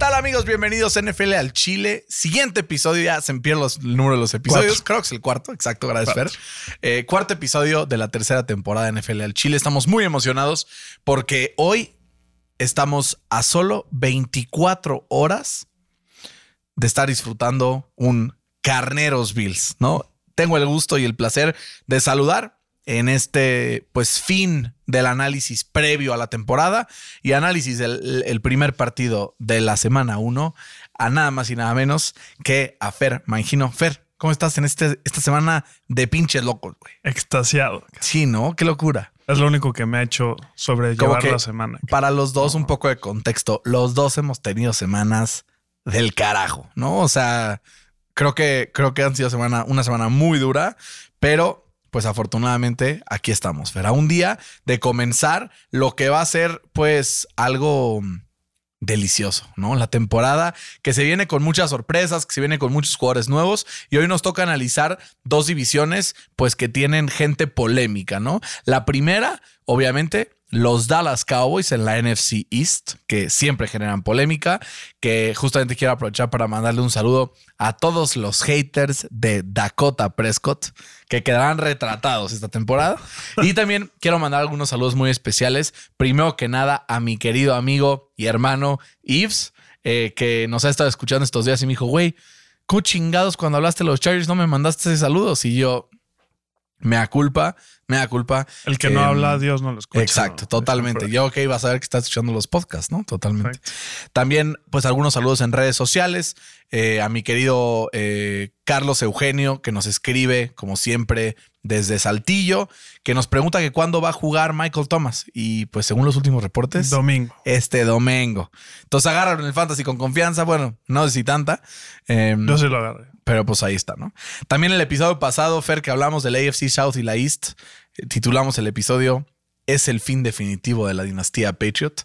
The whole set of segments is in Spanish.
¿Qué tal amigos? Bienvenidos a NFL al Chile. Siguiente episodio, ya se pierde los- el número de los episodios. Cuatro. Creo que es el cuarto, exacto, gracias Fer. Eh, cuarto episodio de la tercera temporada de NFL al Chile. Estamos muy emocionados porque hoy estamos a solo 24 horas de estar disfrutando un Carneros Bills, ¿no? Tengo el gusto y el placer de saludar en este, pues, fin del análisis previo a la temporada y análisis del el primer partido de la semana 1 a nada más y nada menos que a Fer Mangino. Fer, ¿cómo estás en este, esta semana de pinches locos, güey? Extasiado. Sí, ¿no? Qué locura. Es lo único que me ha hecho sobrellevar la semana. Para los dos, un poco de contexto. Los dos hemos tenido semanas del carajo, ¿no? O sea, creo que, creo que han sido semana, una semana muy dura, pero pues afortunadamente aquí estamos, Fer. A un día de comenzar lo que va a ser pues algo delicioso, ¿no? La temporada que se viene con muchas sorpresas, que se viene con muchos jugadores nuevos y hoy nos toca analizar dos divisiones pues que tienen gente polémica, ¿no? La primera, obviamente, los Dallas Cowboys en la NFC East, que siempre generan polémica, que justamente quiero aprovechar para mandarle un saludo a todos los haters de Dakota Prescott, que quedarán retratados esta temporada. Y también quiero mandar algunos saludos muy especiales. Primero que nada, a mi querido amigo y hermano Yves, eh, que nos ha estado escuchando estos días y me dijo, güey, ¿cómo chingados cuando hablaste de los Chargers no me mandaste saludos? Y yo, me da culpa, me da culpa. El que no Em, habla, Dios no lo escucha. Exacto, ¿no? totalmente. Yo que iba a saber que estás escuchando los podcasts, ¿no? Totalmente. También, pues, algunos saludos en redes sociales. eh, a mi querido eh, Carlos Eugenio, que nos escribe, como siempre, desde Saltillo, que nos pregunta que cuándo va a jugar Michael Thomas. Y pues, según los últimos reportes, Domingo. este domingo. Entonces agarraron el fantasy con confianza. Bueno, no sé si tanta. em, Yo sí lo agarré. Pero pues ahí está, ¿no? También el episodio pasado, Fer, que hablamos del AFC South y la East, eh, titulamos el episodio Es el fin definitivo de la dinastía Patriot.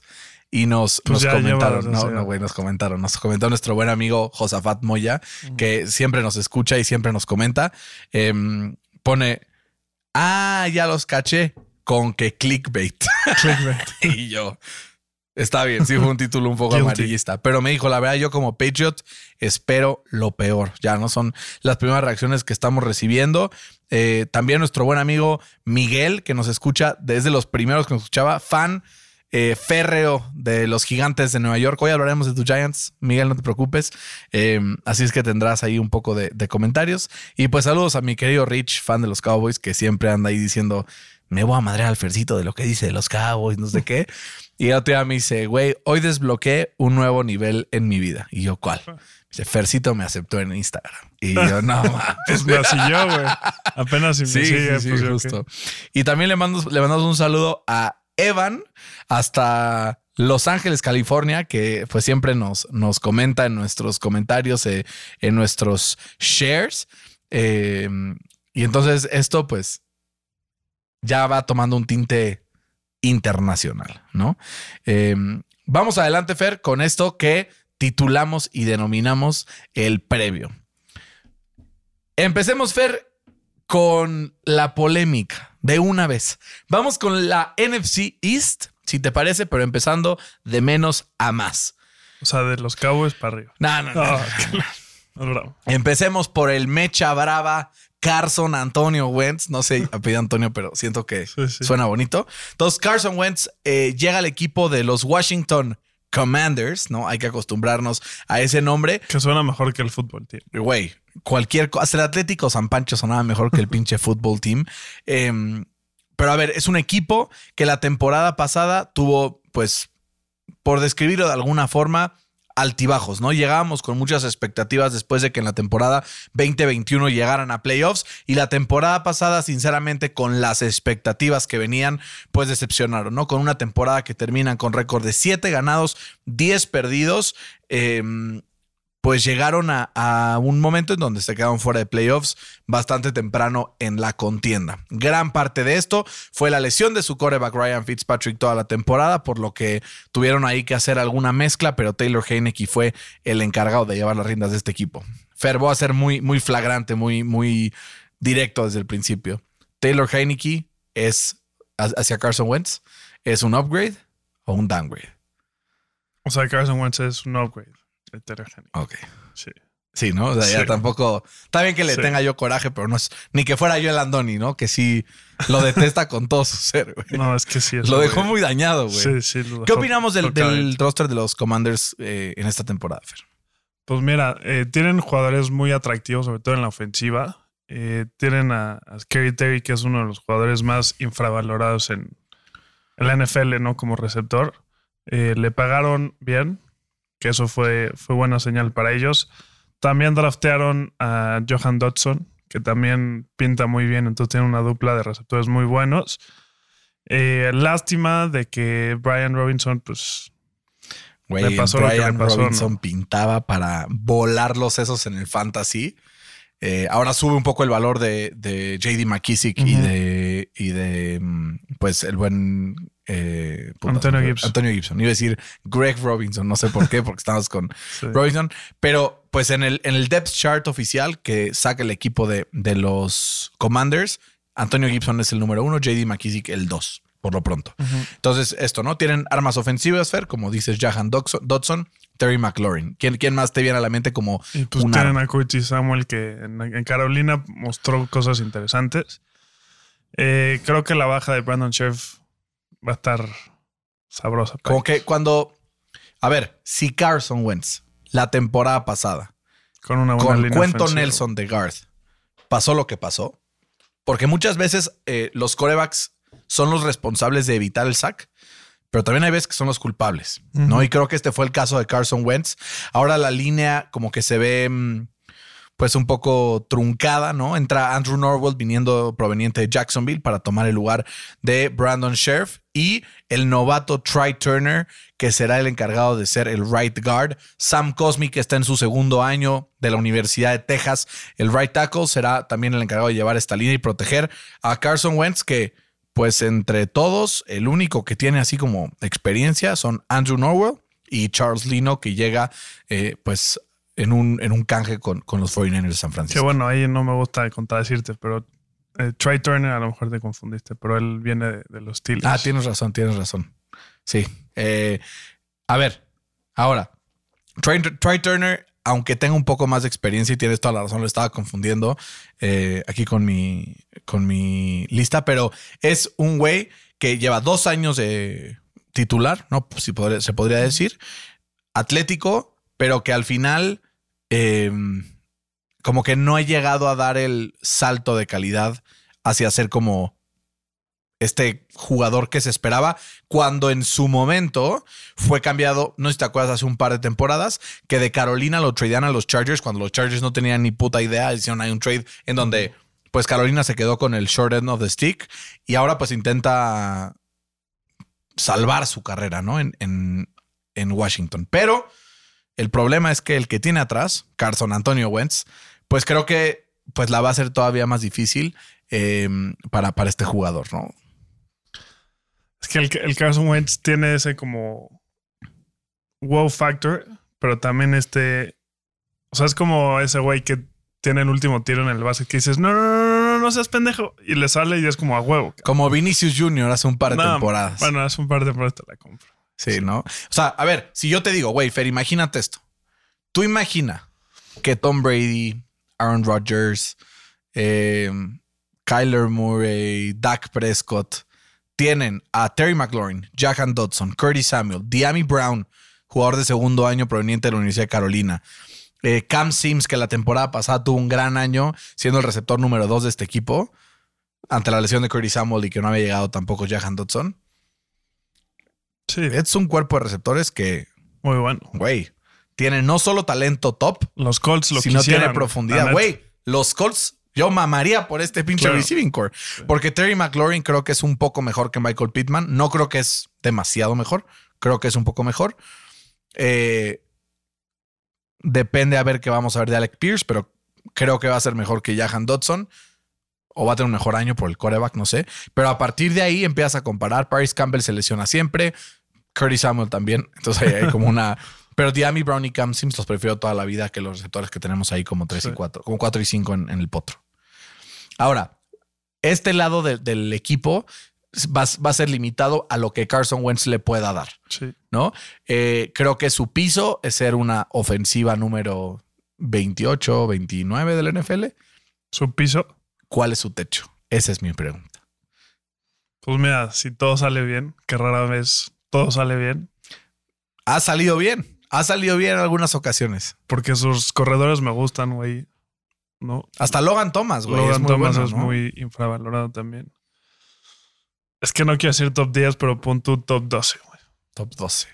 Y nos, Pues nos ya comentaron, no, güey, nos comentaron, nos comentó nuestro buen amigo Josafat Moya, que siempre nos escucha y siempre nos comenta. Em, pone, ah, ya los caché con que clickbait. Clickbait. y yo, está bien, sí fue un título un poco amarillista, pero me dijo, la verdad, yo como Patriot espero lo peor. Ya no son las primeras reacciones que estamos recibiendo. Eh, también nuestro buen amigo Miguel, que nos escucha desde los primeros que nos escuchaba, fan eh, férreo de los gigantes de Nueva York. Hoy hablaremos de tus Giants, Miguel, no te preocupes. Eh, así es que tendrás ahí un poco de, de comentarios. Y pues saludos a mi querido Rich, fan de los Cowboys, que siempre anda ahí diciendo, me voy a madrear al Fercito de lo que dice de los Cowboys, no sé qué. Y otro día me dice, güey, hoy desbloqueé un nuevo nivel en mi vida. Y yo, ¿cuál? Dice, Fercito me aceptó en Instagram. Y yo, no, mames. Pues me siguió, güey. Apenas si me Sí, sigue, sí, pues justo. Y también le, mando, le mandamos un saludo a Evan hasta Los Ángeles, California, que pues siempre nos, nos comenta en nuestros comentarios, eh, en nuestros shares. Eh, y entonces esto pues ya va tomando un tinte internacional, ¿no? Eh, vamos adelante, Fer, con esto que titulamos y denominamos el previo. Empecemos, Fer, con la polémica de una vez. Vamos con la NFC East, si te parece, pero empezando de menos a más. O sea, de los Cowboys para arriba. No, no, no. Ah, claro. No, bravo. Empecemos por el Mecha Brava, Carson Antonio Wentz. No sé, apellido Antonio, pero siento que Sí, sí. suena bonito. Entonces, Carson Wentz eh, llega al equipo de los Washington Commanders, ¿no? Hay que acostumbrarnos a ese nombre. Que suena mejor que el fútbol, tío. Güey, cualquier cosa. Hasta el Atlético San Pancho sonaba mejor que el pinche fútbol team. Em, pero a ver, es un equipo que la temporada pasada tuvo, pues, por describirlo de alguna forma, altibajos, ¿no? Llegábamos con muchas expectativas después de que en la temporada 2021 llegaran a playoffs y la temporada pasada, sinceramente, con las expectativas que venían, pues decepcionaron, ¿no? Con una temporada que terminan con récord de 7 ganados, 10 perdidos. em, pues llegaron a, un momento en donde se quedaron fuera de playoffs bastante temprano en la contienda. Gran parte de esto fue la lesión de su coreback Ryan Fitzpatrick toda la temporada, por lo que tuvieron ahí que hacer alguna mezcla, pero Taylor Heineke fue el encargado de llevar las riendas de este equipo. Fer, voy a ser muy, muy flagrante, muy, muy directo desde el principio. Taylor Heineke es hacia Carson Wentz, ¿es un upgrade o un downgrade? O sea, Carson Wentz es un upgrade. Heineke. Ok. Sí. Sí, ¿no? O sea, ya Sí. tampoco. Está bien que le Sí. tenga yo coraje, pero no es. Ni que fuera yo el Andoni, ¿no? Que sí lo detesta con todo su ser, güey. No, es que sí. es lo dejó güey. muy dañado, güey. Sí, sí. lo ¿Qué opinamos del, del roster de los Commanders eh, en esta temporada, Fer? Pues mira, eh, tienen jugadores muy atractivos, sobre todo en la ofensiva. Eh, tienen a, a Scary Terry, que es uno de los jugadores más infravalorados en, en la NFL, ¿no? Como receptor. Le pagaron bien, que eso fue, fue buena señal para ellos. También draftearon a Johan Dodson, que también pinta muy bien, entonces tiene una dupla de receptores muy buenos. Eh, lástima de que Brian Robinson, pues Güey, Le pasó lo que Brian le pasó, Robinson ¿no? pintaba para volar los sesos en el fantasy. Eh, ahora sube un poco el valor de, de JD McKissick y de, y de mm, pues el buen eh, Antonio Gibson. Antonio Gibson. Iba a decir Greg Robinson, no sé por qué, porque estamos con sí. Robinson. Pero pues en el, en el depth chart oficial que saca el equipo de, de los Commanders, Antonio Gibson es el número uno, JD McKissick el dos, por lo pronto. Entonces, esto, ¿no? Tienen armas ofensivas, Fer, como dices, Jahan Dodson, Terry McLaurin. ¿Quién, ¿Quién más te viene a la mente como Y pues tienen a Curtis Samuel que en, en Carolina mostró cosas interesantes. Eh, creo que la baja de Brandon Sheriff va a estar sabrosa. Como que cuando. A ver, si Carson Wentz, la temporada pasada, con una buena con línea Cuento ofensiva. Nelson de Garth, pasó lo que pasó. Porque muchas veces eh, los corebacks son los responsables de evitar el sack, pero también hay veces que son los culpables, ¿no? Y creo que este fue el caso de Carson Wentz. Ahora la línea como que se ve mm, pues un poco truncada, ¿no? Entra Andrew Norwell viniendo proveniente de Jacksonville para tomar el lugar de Brandon Sheriff y el novato Try Turner, que será el encargado de ser el right guard. Sam Cosmi, que está en su segundo año de la Universidad de Texas, el right tackle, será también el encargado de llevar esta línea y proteger a Carson Wentz, que pues entre todos, el único que tiene así como experiencia son Andrew Norwell y Charles Lino, que llega eh, pues en un, en un canje con, con los 49ers de San Que Francisco. bueno, ahí no me gusta contradecirte, pero eh, Trey Turner a lo mejor te confundiste, pero él viene de, de los Steelers. Ah, tienes razón, tienes razón. Sí. Eh, a ver, ahora, Trey, Trey Turner, aunque tenga un poco más de experiencia y tienes toda la razón, lo estaba confundiendo eh, aquí con mi, con mi lista, pero es un güey que lleva dos años de titular, ¿no? Si se podría decir, atlético, pero que al final eh, como que no ha llegado a dar el salto de calidad hacia ser como este jugador que se esperaba cuando en su momento fue cambiado, no sé si te acuerdas, hace un par de temporadas, que de Carolina lo tradean a los Chargers cuando los Chargers no tenían ni puta idea, hicieron ahí un trade en donde pues Carolina se quedó con el short end of the stick y ahora pues intenta salvar su carrera, ¿no? En, en, en Washington. Pero el problema es que el que tiene atrás, Carson Antonio Wentz, pues creo que pues la va a ser todavía más difícil eh, para, para este jugador, ¿no? Es que el, el Carson Wentz tiene ese como wow factor, pero también este. O sea, es como ese güey que tiene el último tiro en el base que dices, no, no, no, no, no, seas pendejo. Y le sale y es como a huevo. Como Vinicius Jr. hace un par de temporadas. Bueno, hace un par de temporadas te la compro. sí, ¿no? O sea, a ver, si yo te digo, güey, Fer, imagínate esto. Tú imagina que Tom Brady, Aaron Rodgers, eh, Kyler Murray, Dak Prescott tienen a Terry McLaurin, Jahan Dodson, Curtis Samuel, Diami Brown, jugador de segundo año proveniente de la Universidad de Carolina. eh, Cam Sims, que la temporada pasada tuvo un gran año siendo el receptor número dos de este equipo, ante la lesión de Curtis Samuel y que no había llegado tampoco Jahan Dodson. Sí, Es un cuerpo de receptores que, muy bueno. güey, tiene no solo talento top, Los Colts lo sino quisieran, tiene profundidad. Güey, los Colts, yo mamaría por este pinche Claro. receiving core. Porque Terry McLaurin creo que es un poco mejor que Michael Pittman. No creo que es demasiado mejor. Creo que es un poco mejor. Eh, Depende a ver qué vamos a ver de Alec Pierce, pero creo que va a ser mejor que Jahan Dodson. O va a tener un mejor año por el coreback, no sé. Pero a partir de ahí empiezas a comparar. Paris Campbell se lesiona siempre. Curtis Samuel también. Entonces ahí hay como una. Pero Diami Brown y Cam Sims los prefiero toda la vida que los receptores que tenemos ahí como 3 y 4, como 4 y 5 en, en el potro. Ahora, este lado de- del equipo va, va a ser limitado a lo que Carson Wentz le pueda dar, Sí. ¿no? Eh, creo que su piso es ser una ofensiva número 28, 29 del NFL. Su piso. ¿Cuál es su techo? Esa es mi pregunta. Pues mira, si todo sale bien, que rara vez todo sale bien, Ha salido bien. Ha salido bien en algunas ocasiones. porque sus corredores me gustan, güey. ¿No? Hasta Logan Thomas, güey. es Logan muy Thomas bueno, es ¿no? muy infravalorado también. Es que no quiero decir top 10, pero pon tu top 12, güey. Top 12.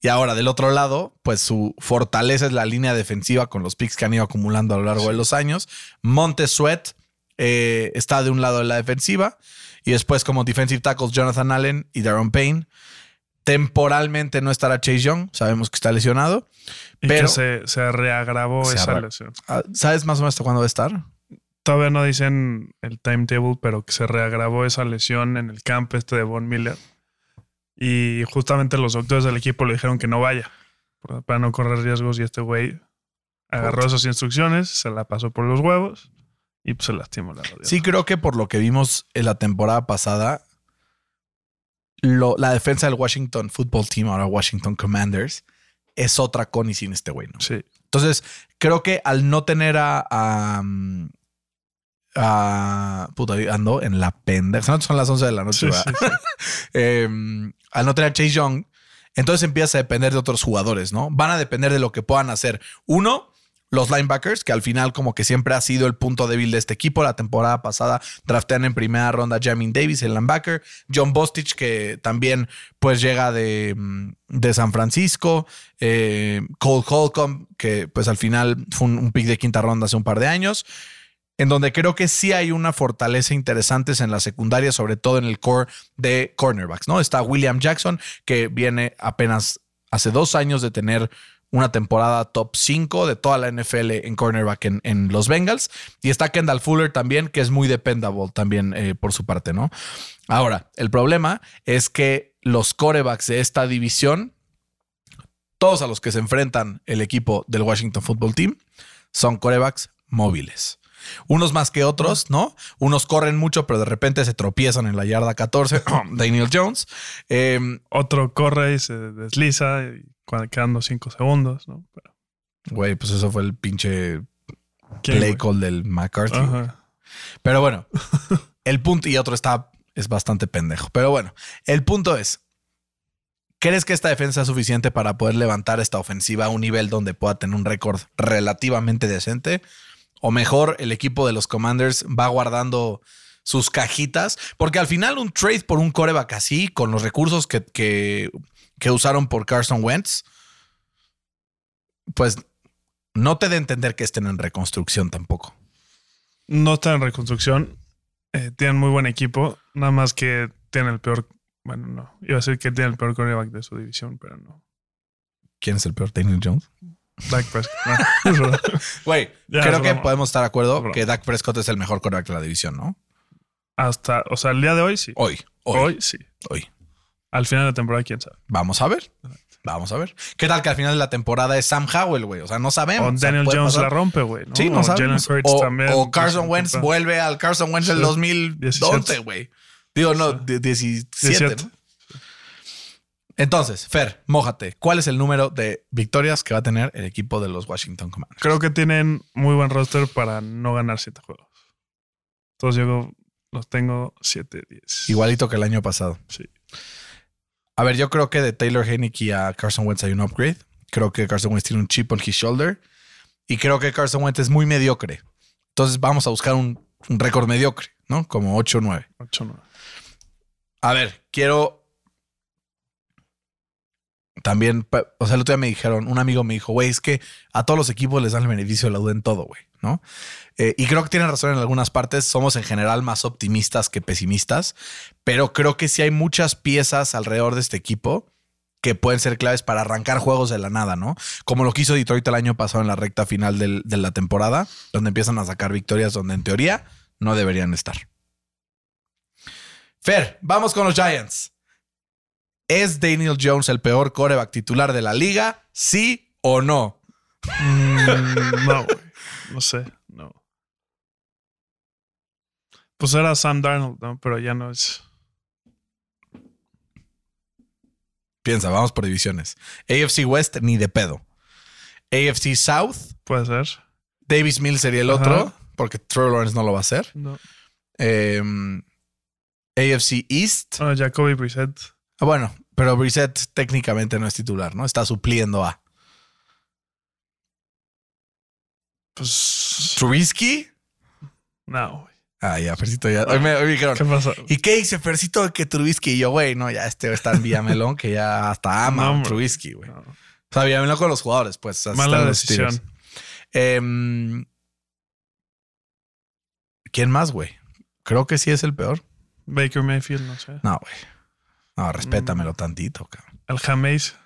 Y ahora, del otro lado, pues su fortaleza es la línea defensiva con los picks que han ido acumulando a lo largo de los años. Monte Sweat eh, está de un lado de la defensiva. Y después, como defensive tackles, Jonathan Allen y Darren Payne. Temporalmente no estará Chase Young. Sabemos que está lesionado. Y Pero- que se, se reagravó Se esa arra- lesión. Ah, ¿Sabes más o menos hasta cuándo va a estar? Todavía no dicen el timetable, pero que se reagravó esa lesión en el camp este de Von Miller. Y justamente los doctores del equipo le dijeron que no vaya para no correr riesgos. Y este güey agarró esas instrucciones, se la pasó por los huevos y pues, se lastimó la rodilla. Sí, creo que por lo que vimos en la temporada pasada, lo- la defensa del Washington Football Team, ahora Washington Commanders, es otra con y sin este güey, ¿no? Sí. Entonces, creo que al no tener a. a, mm, a- puta, ando en la pendeja. Son- Son las 11 de la noche, Sí, ¿verdad? sí, sí. Eh, al no tener a Chase Young, entonces empieza a depender de otros jugadores, ¿no? Van a depender de lo que puedan hacer. Uno, los linebackers, que al final como que siempre ha sido el punto débil de este equipo. La temporada pasada draftean en primera ronda Jamin Davis, el linebacker. John Bostich, que también pues llega de, mm, de San Francisco. Eh, Cole Holcomb, que pues al final fue un, un pick de quinta ronda hace un par de años en donde creo que sí hay una fortaleza interesante en la secundaria, sobre todo en el core de cornerbacks, ¿no? Está William Jackson, que viene apenas hace dos años de tener una temporada top 5 de toda la NFL en cornerback en, los Bengals. Y está Kendall Fuller también, que es muy dependable también eh, por su parte, ¿no? Ahora, el problema es que los corebacks de esta división, todos a los que se enfrentan el equipo del Washington Football Team, son corebacks móviles. Unos más que otros, ¿no? Unos corren mucho, pero de repente se tropiezan en la yarda 14. Daniel Jones. Eh, Otro corre y se desliza quedando cinco segundos, ¿no? Pero, Güey, pues eso fue el pinche ¿quién, play call del McCarthy. Ajá. Pero bueno, el punto y otro está es bastante pendejo. Pero bueno, el punto es, ¿crees que esta defensa es suficiente para poder levantar esta ofensiva a un nivel donde pueda tener un récord relativamente decente? O mejor, el equipo de los Commanders va guardando sus cajitas, porque al final un trade por un coreback así, con los recursos que, que, que usaron por Carson Wentz, pues no te a entender que estén en reconstrucción tampoco. No están en reconstrucción. eh, tienen muy buen equipo. Nada más que tienen el peor. Bueno, no. Iba a decir que tienen el peor quarterback de su división, pero no. ¿Quién es el peor? Daniel Jones. Dak Prescott. Güey, creo que podemos estar de acuerdo que Dak Prescott es el mejor quarterback de la división, ¿no? Hasta, o sea, el día de hoy sí. Hoy, hoy, Hoy, hoy. Al final de la temporada, quién sabe. Vamos a ver. Vamos a ver. ¿Qué tal que al final de la temporada es Sam Howell, güey? O sea, no sabemos. O O sea, Daniel Jones pasar. la rompe, güey. ¿no? Sí, no o sabemos. O, también. o Carson Wentz vuelve al Carson Wentz del Sí. 2012, 17. güey. Digo, no, de- 17. 17. ¿no? Entonces, Fer, mójate. ¿Cuál es el número de victorias que va a tener el equipo de los Washington Commanders? Creo que tienen muy buen roster para no ganar siete juegos. Entonces yo los tengo 7-10. Igualito que el año pasado. Sí. A ver, yo creo que de Taylor Heineke a Carson Wentz hay un upgrade. Creo que Carson Wentz tiene un chip on his shoulder. Y creo que Carson Wentz es muy mediocre. Entonces vamos a buscar un, un récord mediocre, ¿no? Como 8 o 9. 8-9. A ver, quiero. También, o sea, el otro día me dijeron, un amigo me dijo, güey, es que a todos los equipos les dan el beneficio de la duda en todo, güey, Eh, y creo que tienen razón en algunas partes. Somos en general más optimistas que pesimistas, pero creo que sí hay muchas piezas alrededor de este equipo que pueden ser claves para arrancar juegos de la nada, ¿no? Como lo que hizo Detroit el año pasado en la recta final de la temporada, donde empiezan a sacar victorias donde en teoría no deberían estar. Fer, vamos con los Giants. ¿Es Daniel Jones el peor coreback titular de la liga? ¿Sí o no? Mm, no. No sé, no. Pues era Sam Darnold, ¿no? Pero ya no es. Piensa, vamos por divisiones. AFC West, ni de pedo. AFC South, Puede ser. Davis Mills sería el otro, porque Trevor Lawrence no lo va a hacer. No. Em, AFC East. Ah, Jacoby Brissett. Ah, Bueno, pero Brissett técnicamente no es titular, ¿no? Está supliendo a Pues. Trubisky. No, güey. Ah, ya, Fercito, ya. Hoy me, hoy me dijeron, ¿Qué pasó? ¿y qué dice Fercito que Trubisky? Y yo, güey, no, ya este está en Villamelón que ya hasta ama No, a. Trubisky, güey. No. O sea, Villamelón con los jugadores, pues. Mala decisión. Em, ¿Quién más, güey? Creo que sí es el peor. Baker Mayfield, no sé. No, güey. No, respétamelo Mm. tantito, cabrón. El Jameis.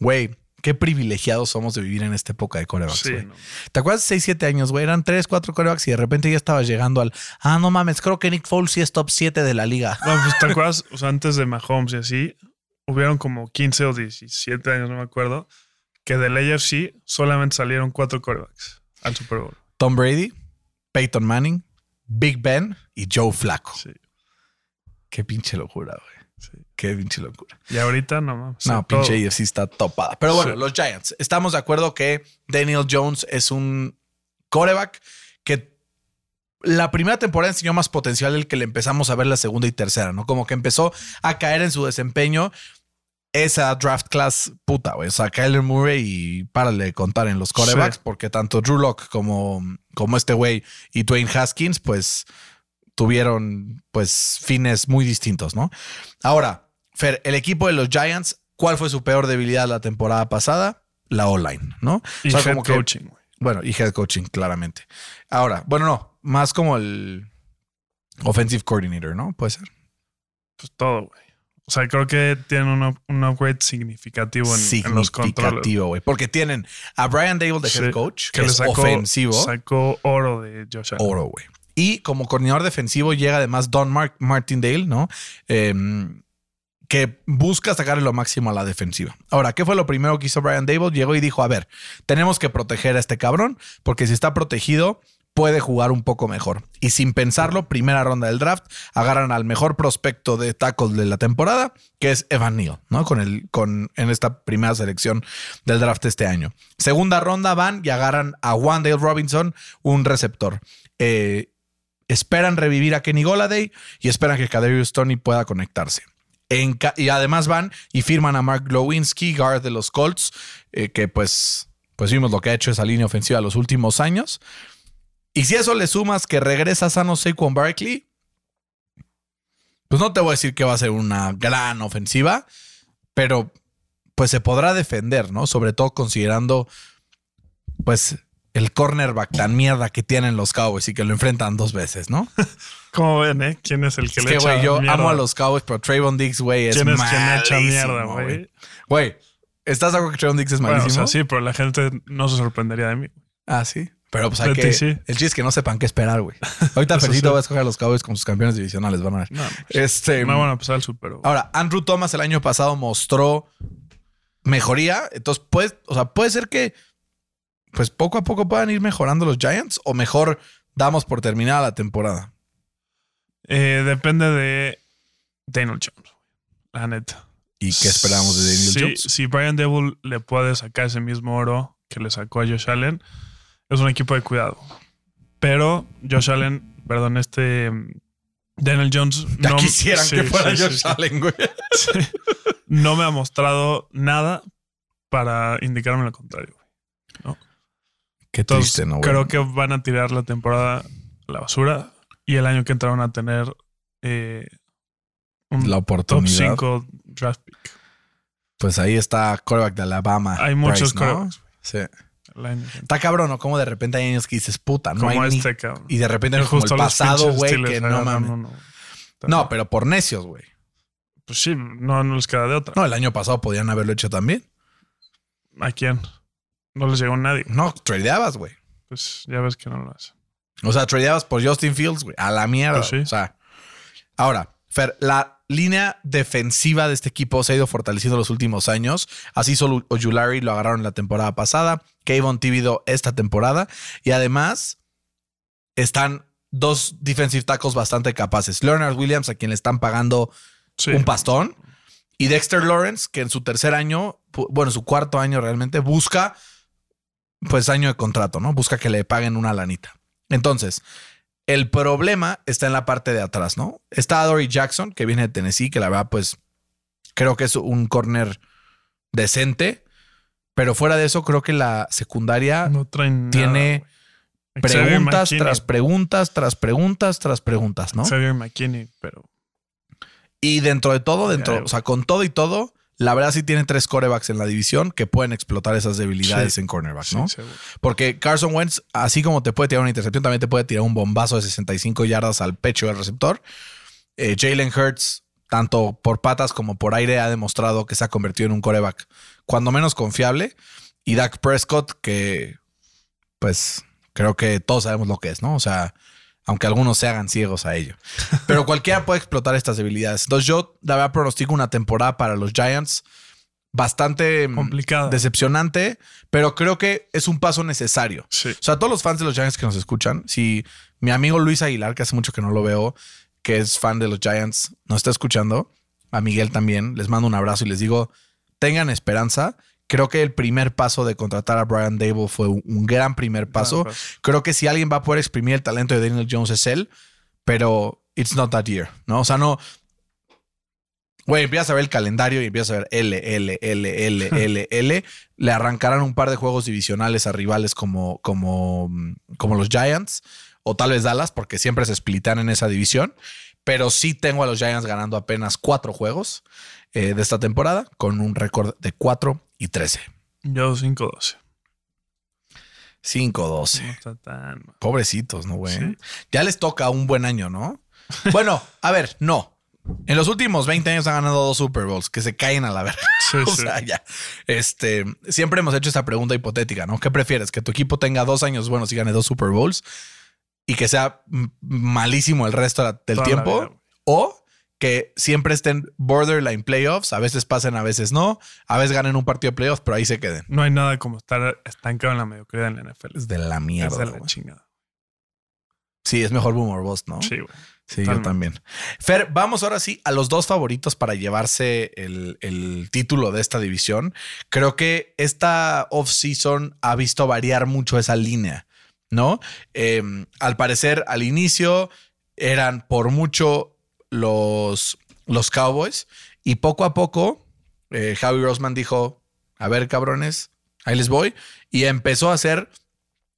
Güey, qué privilegiados somos de vivir en esta época de corebacks, Sí, güey. no. ¿Te acuerdas de 6, 7 años, güey? Eran 3, 4 corebacks y de repente ya estabas llegando al. Ah, no mames, creo que Nick Foles sí es top 7 de la liga. No, pues te acuerdas, o sea, antes de Mahomes y así, hubieron como 15 o 17 años, no me acuerdo, que del AFC solamente salieron cuatro quarterbacks al Super Bowl. Tom Brady, Peyton Manning, Big Ben y Joe Flacco. Sí, Qué pinche locura, güey. Sí. Qué pinche locura. Y ahorita no mames. No, pinche AFC está topada. Pero bueno, Sí. los Giants. Estamos de acuerdo que Daniel Jones es un coreback que la primera temporada enseñó más potencial del que le empezamos a ver la segunda y tercera, ¿no? Como que empezó a caer en su desempeño esa draft class puta, güey. O sea, Kyler Murray y párale de contar en los corebacks, Sí. porque tanto Drew Lock como, como este güey y Dwayne Haskins, pues tuvieron pues fines muy distintos, ¿no? Ahora, Fer, el equipo de los Giants, ¿cuál fue su peor debilidad la temporada pasada? La O-line, ¿no? Y O sea, head como que- coaching, güey. bueno, y head coaching, claramente. Ahora, bueno, no, más como el offensive coordinator, ¿no? Puede ser. Pues todo, güey. O sea, creo que tienen un, un upgrade significativo en, en los controles. Significativo, güey. Porque tienen a Brian Dable de head Sí, coach, que, que le es sacó, ofensivo, sacó oro de Josh Allen. oro, güey. Y como coordinador defensivo llega además Don Mark Martindale, ¿no? Em, que busca sacarle lo máximo a la defensiva. Ahora, ¿qué fue lo primero que hizo Brian Dable? Llegó y dijo, a ver, tenemos que proteger a este cabrón, porque si está protegido, puede jugar un poco mejor. Y sin pensarlo, primera ronda del draft, agarran al mejor prospecto de tackle de la temporada, que es Evan Neal, ¿no? Con el, con, en esta primera selección del draft este año. Segunda ronda van y agarran a Wandale Robinson, un receptor. Eh, esperan revivir a Kenny Goladay y esperan que Kadarius Tony pueda conectarse. Y además van y firman a Mark Glowinski, guard de los Colts, eh, que pues, pues vimos lo que ha hecho esa línea ofensiva los últimos años. Y si eso le sumas que regresa sano Saquon Barkley, pues no te voy a decir que va a ser una gran ofensiva, pero pues se podrá defender, ¿no? Sobre todo considerando pues el cornerback tan mierda que tienen los Cowboys y que lo enfrentan dos veces, ¿no? ¿Cómo ven, eh? ¿Quién es el que Es le que, echa güey, yo mierda? amo a los Cowboys, pero Trayvon Diggs, güey, es ¿Quién es quien le echa malísimo, mierda, güey? Güey, ¿estás de acuerdo que Trayvon Diggs es Bueno, malísimo? o sea, sí, pero la gente no se sorprendería de mí. Ah, sí. Pero pues hay que... sí. El chiste es que no sepan qué esperar, güey. Ahorita Fercito sí. va a escoger a los Cowboys como sus campeones divisionales, van a ver. No, Este... no van a pasar el Super. Ahora, Andrew Thomas el año pasado mostró mejoría. Entonces, puede, o sea, puede ser que pues poco a poco puedan ir mejorando los Giants o mejor damos por terminada la temporada. Eh, depende de Daniel Jones, la neta. ¿Y qué esperamos de Daniel Jones? Si Brian Devil le puede sacar ese mismo oro que le sacó a Josh Allen, es un equipo de cuidado. Pero Josh Allen, perdón, este mm, Daniel Jones Ya no, quisieran sí, que fuera sí, Josh. Allen, güey. No me ha mostrado nada para indicarme lo contrario. güey. Qué Entonces, triste, ¿no, güey? creo que van a tirar la temporada a la basura y el año que entraron a tener eh, un La top oportunidad. 5 draft pick. Pues ahí está quarterback de Alabama. Hay muchos Bryce, ¿no? Sí. Está cabrón, ¿no? Como de repente hay años que dices, puta, no como hay ni- este, cabrón. Y de repente es como el pasado, güey, que no mames. uno. No, pero por necios, güey. Pues sí, no, no les queda de otra. No, el año pasado podían haberlo hecho también. ¿A quién? No les llegó nadie. No, tradeabas, güey. Pues ya ves que no lo hacen. O sea, tradeabas por Justin Fields, güey. A la mierda. Pues sí. O sea, ahora, Fer, la línea defensiva de este equipo se ha ido fortaleciendo los últimos años. Así solo Ojulari lo agarraron la temporada pasada. Kayvon Tíbido esta temporada. Y además están dos defensive tackles bastante capaces. Leonard Williams, a quien le están pagando Sí. un pastón. Y Dexter Lawrence, que en su tercer año, bueno, su cuarto año realmente, busca pues año de contrato, ¿no? Busca que le paguen una lanita. Entonces, el problema está en la parte de atrás, ¿no? Está Dory Jackson, que viene de Tennessee, que la verdad, pues, creo que es un corner decente. Pero fuera de eso, creo que la secundaria No traen tiene nada, preguntas tras preguntas, tras preguntas, tras preguntas, ¿no? Xavier McKinney, pero Y dentro de todo, dentro, o sea, con todo y todo, la verdad sí tiene tres corebacks en la división que pueden explotar esas debilidades Sí. en cornerback, sí, ¿no? seguro. Porque Carson Wentz, así como te puede tirar una intercepción, también te puede tirar un bombazo de 65 yardas al pecho del receptor. Eh, Jalen Hurts, tanto por patas como por aire, ha demostrado que se ha convertido en un coreback cuando menos confiable. Y Dak Prescott, que pues creo que todos sabemos lo que es, ¿no? O sea, aunque algunos se hagan ciegos a ello. Pero cualquiera puede explotar estas debilidades. Entonces yo, la verdad, pronostico una temporada para los Giants bastante mm, Complicada. decepcionante, pero creo que es un paso necesario. Sí. O sea, todos los fans de los Giants que nos escuchan, si mi amigo Luis Aguilar, que hace mucho que no lo veo, que es fan de los Giants, nos está escuchando, a Miguel también, les mando un abrazo y les digo, tengan esperanza. Creo que el primer paso de contratar a Brian Dable fue un, gran primer paso. Creo que si alguien va a poder exprimir el talento de Daniel Jones es él, pero it's not that year, ¿no? O sea, no. Güey, empiezas a ver el calendario y empiezas a ver L, L, L, L, L, L. Le arrancarán un par de juegos divisionales a rivales como, como, como los Giants o tal vez Dallas, porque siempre se splitan en esa división. Pero sí tengo a los Giants ganando apenas cuatro juegos eh, de esta temporada con un récord de 4 y 13. Yo 5-12. 5-12. No está tan mal. Pobrecitos, ¿no, güey? Sí. Ya les toca un buen año, ¿no? Bueno, a ver, no. En los últimos 20 años han ganado dos Super Bowls que se caen a la verga. Sí, o sí. sea, ya. Este, siempre hemos hecho esta pregunta hipotética, ¿no? ¿Qué prefieres? ¿Que tu equipo tenga dos años buenos y gane dos Super Bowls y que sea malísimo el resto del Toda tiempo? o que siempre estén borderline playoffs, a veces pasen, a veces no, a veces ganen un partido de playoffs, pero ahí se queden. No hay nada como estar estancado en la mediocridad en la NFL. Es de la mierda. es de la chingada. Sí, es mejor Boomer Bust, ¿no? Sí, güey. Sí, yo también. Fer, vamos ahora sí a los dos favoritos para llevarse el, el título de esta división. Creo que esta off-season ha visto variar mucho esa línea, ¿no? Eh, al parecer, al inicio eran por mucho los, los Cowboys y poco a poco eh, Javi Roseman dijo, a ver cabrones, ahí les voy, y empezó a hacer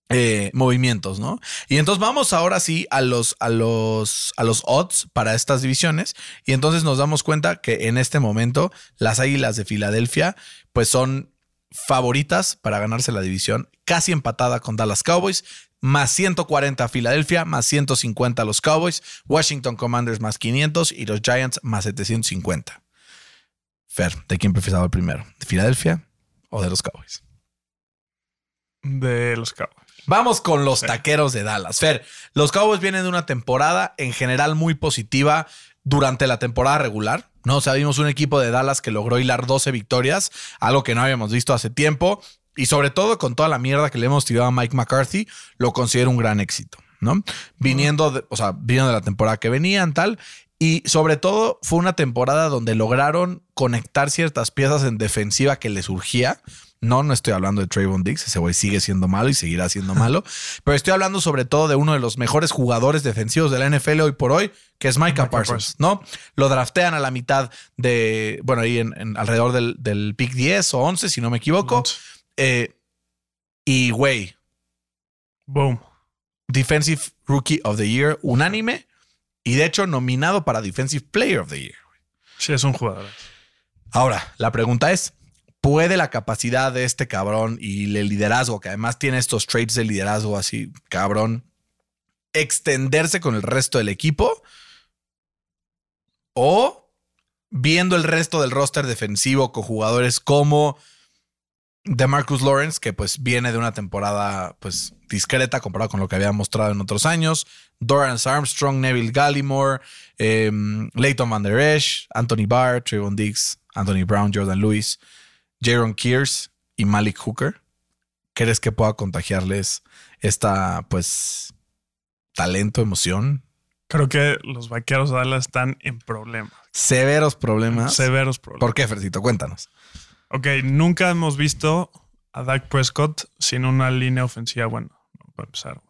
eh, movimientos, ¿no? Y entonces vamos ahora sí a los, a los, a los odds para estas divisiones. Y entonces nos damos cuenta que en este momento las Águilas de Filadelfia, pues son favoritas para ganarse la división, casi empatada con Dallas Cowboys, más 140 Filadelfia, más 150 los Cowboys, Washington Commanders más 500 y los Giants más 750. Fer, ¿de quién prefieres primero? ¿De Filadelfia o de los Cowboys? De los Cowboys. Vamos con los taqueros de Dallas. Fer, los Cowboys vienen de una temporada en general muy positiva durante la temporada regular. No, o sea, vimos un equipo de Dallas que logró hilar 12 victorias, algo que no habíamos visto hace tiempo. Y sobre todo con toda la mierda que le hemos tirado a Mike McCarthy, lo considero un gran éxito, ¿no? Viniendo, de, o sea, viniendo de la temporada que venían, tal. Y sobre todo fue una temporada donde lograron conectar ciertas piezas en defensiva que les surgía. No, no estoy hablando de Trayvon Diggs, ese güey sigue siendo malo y seguirá siendo malo, pero estoy hablando sobre todo de uno de los mejores jugadores defensivos de la NFL hoy por hoy, que es Micah Micah Parsons, Parsons. ¿no? Lo draftean a la mitad de, bueno, ahí en, en alrededor del, del pick 10 o 11, si no me equivoco. Eh, y güey, Boom. Defensive Rookie of the Year unánime y de hecho nominado para Defensive Player of the Year. Sí, es un jugador. Ahora, la pregunta es, ¿puede la capacidad de este cabrón y el liderazgo, que además tiene estos traits de liderazgo así, cabrón, extenderse con el resto del equipo? ¿O viendo el resto del roster defensivo con jugadores como DeMarcus Lawrence, que pues viene de una temporada pues discreta comparado con lo que había mostrado en otros años, Dorrance Armstrong, Neville Gallimore, eh, Leighton Van Der Esch, Anthony Barr, Trayvon Diggs, Anthony Brown, Jordan Lewis, Jaron Kears y Malik Hooker. ¿Crees que pueda contagiarles esta pues talento, emoción? Creo que los vaqueros de Dallas están en problemas. Severos problemas. Severos problemas. ¿Por qué, Fercito? Cuéntanos. Ok, nunca hemos visto a Dak Prescott sin una línea ofensiva buena. Para empezar.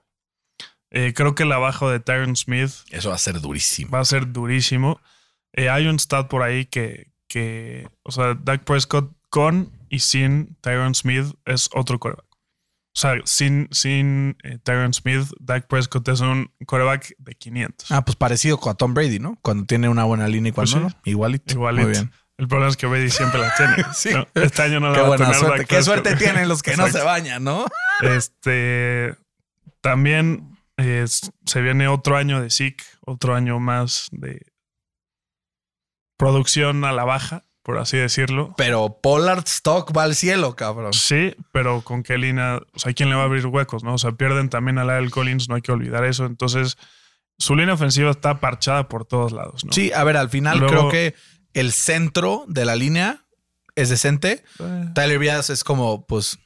Eh, creo que el abajo de Tyron Smith Eso va a ser durísimo. va a ser durísimo. Eh, hay un stat por ahí que, que, o sea, Dak Prescott con y sin Tyron Smith es otro coreback. O sea, sin, sin eh, Tyron Smith, Dak Prescott es un coreback de 500. Ah, pues parecido con a Tom Brady, ¿no? Cuando tiene una buena línea y cuando Pues sí. no. Igualito. Igualito. Muy bien. El problema es que Brady siempre la tiene. Sí. ¿no? Este año no la Qué va a tener suerte. Qué suerte tienen los que no se bañan, ¿no? Este también se viene otro año de SIC, otro año más de producción a la baja, por así decirlo. Pero Pollard Stock va al cielo, cabrón. Sí, pero con qué línea, o sea, ¿quién le va a abrir huecos? ¿no? O sea, pierden también a Lyle Collins, no hay que olvidar eso. Entonces, su línea ofensiva está parchada por todos lados, ¿no? Sí, a ver, al final Luego- creo que el centro de la línea es decente. Eh, Tyler Bias es como, pues,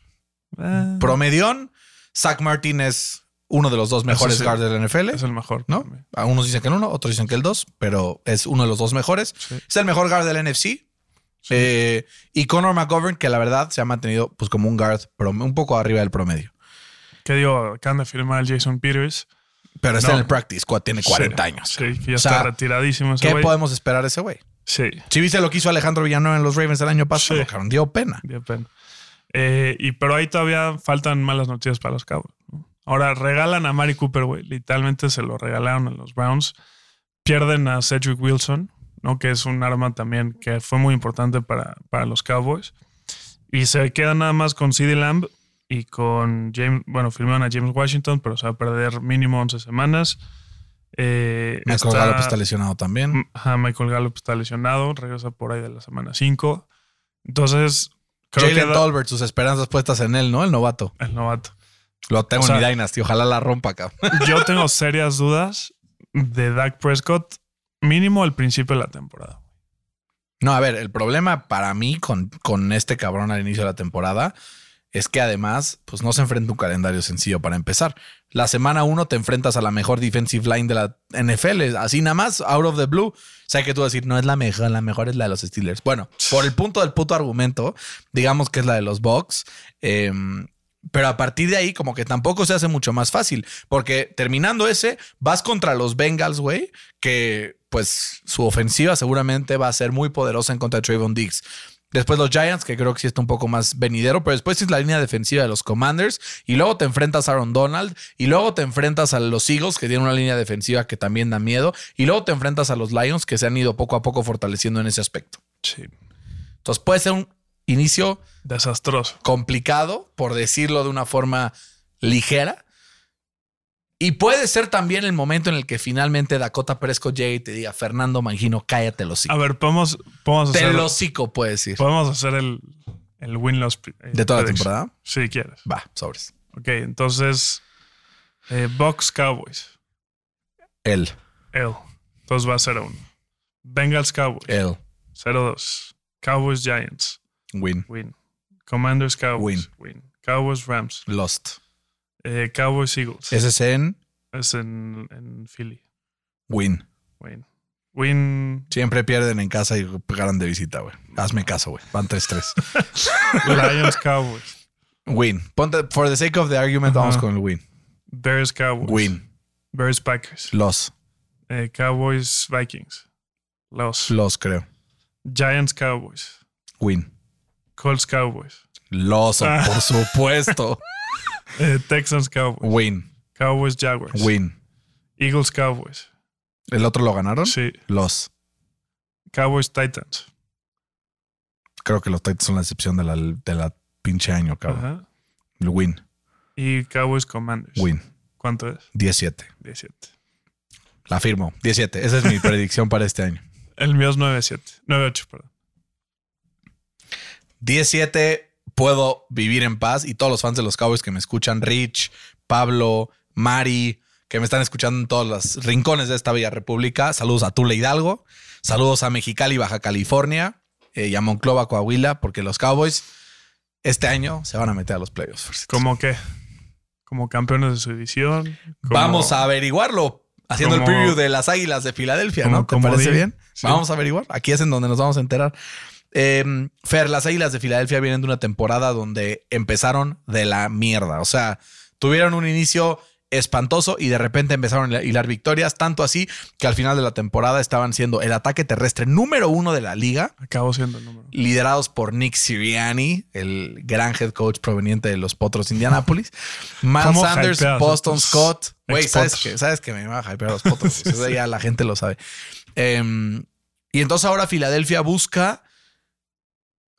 eh, promedión. Zach Martin es uno de los dos mejores sí. guards de la NFL. es el mejor. ¿no? A unos dicen que el uno, otros dicen que el dos, pero es uno de los dos mejores. Sí. Es el mejor guard del NFC. Eh, y Conor McGovern, que la verdad se ha mantenido pues como un guard un poco arriba del promedio. ¿Qué digo? Acaban de firmar Jason Peters. Pero está No. en el practice, tiene 40 Sí, años. Sí, que ya O sea, está retiradísimo ese ¿Qué podemos esperar de ese güey? Sí, Si viste lo que hizo Alejandro Villanueva en los Ravens el año pasado, Sí. dio pena. dio pena. Eh, y pero ahí todavía faltan malas noticias para los Cowboys. ¿no? Ahora regalan a Mari Cooper, güey. Literalmente se lo regalaron a los Browns. Pierden a Cedric Wilson, ¿no? Que es un arma también que fue muy importante para, para los Cowboys. Y se quedan nada más con CeeDee Lamb y con James. Bueno, firmaron a James Washington, pero se va a perder mínimo 11 semanas. Eh, Michael está- Gallup está lesionado también. Ajá, Michael Gallup está lesionado, regresa por ahí de la semana 5. Entonces, creo Jalen que Tolbert, sus esperanzas puestas en él, ¿no? El novato. el novato. Lo tengo O sea- en mi Dynasty. Ojalá la rompa, cabrón. Yo tengo serias dudas de Dak Prescott, mínimo al principio de la temporada. No, a ver, el problema para mí con, con este cabrón al inicio de la temporada es que además, pues no se enfrenta un calendario sencillo para empezar. La semana uno te enfrentas a la mejor defensive line de la NFL, así nada más, out of the blue. Sé que tú decir, no es la mejor, la mejor es la de los Steelers. Bueno, por el punto del puto argumento, digamos que es la de los Bucks. eh, pero a partir de ahí, como que tampoco se hace mucho más fácil. Porque terminando ese, vas contra los Bengals, güey, que pues su ofensiva seguramente va a ser muy poderosa en contra de Trayvon Diggs. Después los Giants, que creo que sí está un poco más venidero, pero después es la línea defensiva de los Commanders. Y luego te enfrentas a Aaron Donald. Y luego te enfrentas a los Eagles, que tienen una línea defensiva que también da miedo. Y luego te enfrentas a los Lions, que se han ido poco a poco fortaleciendo en ese aspecto. Sí. Entonces puede ser un inicio Desastroso. complicado, por decirlo de una forma ligera. Y puede ser también el momento en el que finalmente Dakota Prescott llegue y te diga, Fernando Mangino, cállate los A ver, podemos, podemos Te hacer, lo hocico, puede decir. podemos hacer el, el win-loss. eh, ¿De toda la temporada? Si quieres. Va, sobres. Ok, entonces, eh, Bucks Cowboys. Él, L. Entonces va a 0-1. Bengals Cowboys. él, 0-2. Cowboys Giants. win, Win. Commanders Cowboys. Win. Cowboys Rams. lost. Eh, Cowboys Eagles. Ese es en Es en, en Philly. win. Win. Win. Siempre pierden en casa y pegaron de visita, güey. Hazme caso, güey. Van 3-3. Lions Cowboys. win. Ponte, for the sake of the argument, vamos con el win. Bears Cowboys. Win. Bears Packers. Los. Eh, Cowboys Vikings. Los. Los, creo. Giants Cowboys. Win. Colts Cowboys. Los, Ah. por supuesto. Eh, Texans Cowboys. Win. Cowboys Jaguars. Win. Eagles Cowboys. ¿El otro lo ganaron? Sí. Los. Cowboys Titans. Creo que los Titans son la excepción de la, de la pinche año, cabrón. Ajá. El win. Y Cowboys Commanders. Win. ¿Cuánto es? 17. 17. La firmo. 17. Esa es mi predicción para este año. El mío es 9-7. 9-8, perdón. 17, puedo vivir en paz. Y todos los fans de los Cowboys que me escuchan, Rich, Pablo, Mari, que me están escuchando en todos los rincones de esta bella república. Saludos a Tula Hidalgo. Saludos a Mexicali, Baja California. eh, y a Monclova, Coahuila, porque los Cowboys este año se van a meter a los playoffs. ¿Cómo qué? Como campeones de su división. Vamos a averiguarlo haciendo el preview de las Águilas de Filadelfia, como ¿no? ¿Te parece bien? Sí. Vamos a averiguar. Aquí es en donde nos vamos a enterar. Eh, Fer, las Águilas de Filadelfia vienen de una temporada donde empezaron de la mierda. O sea, tuvieron un inicio espantoso y de repente empezaron a hilar victorias, tanto así que al final de la temporada estaban siendo el ataque terrestre número uno de la liga, Acabo siendo el número. liderados por Nick Sirianni, el gran head coach proveniente de los Potros de Indianapolis. Miles ¿Cómo Sanders, hypeas Boston Scott. Güey, ¿sabes que, ¿sabes que me va a hypear los Potros? Eso ya la gente lo sabe. Em, y entonces ahora Filadelfia busca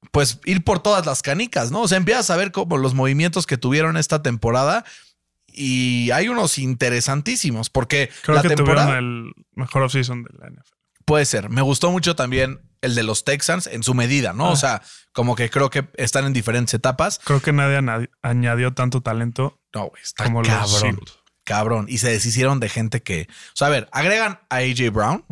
pues ir por todas las canicas, ¿no? O sea, empiezas a ver como los movimientos que tuvieron esta temporada y hay unos interesantísimos porque Creo la que temporada tuvieron el mejor offseason de la NFL. Puede ser. Me gustó mucho también el de los Texans en su medida, ¿no? Ah. O sea, como que creo que están en diferentes etapas. Creo que nadie añadió tanto talento No, güey, está como cabrón. Cabrón. Y se deshicieron de gente que. O sea, a ver, agregan a AJ Brown.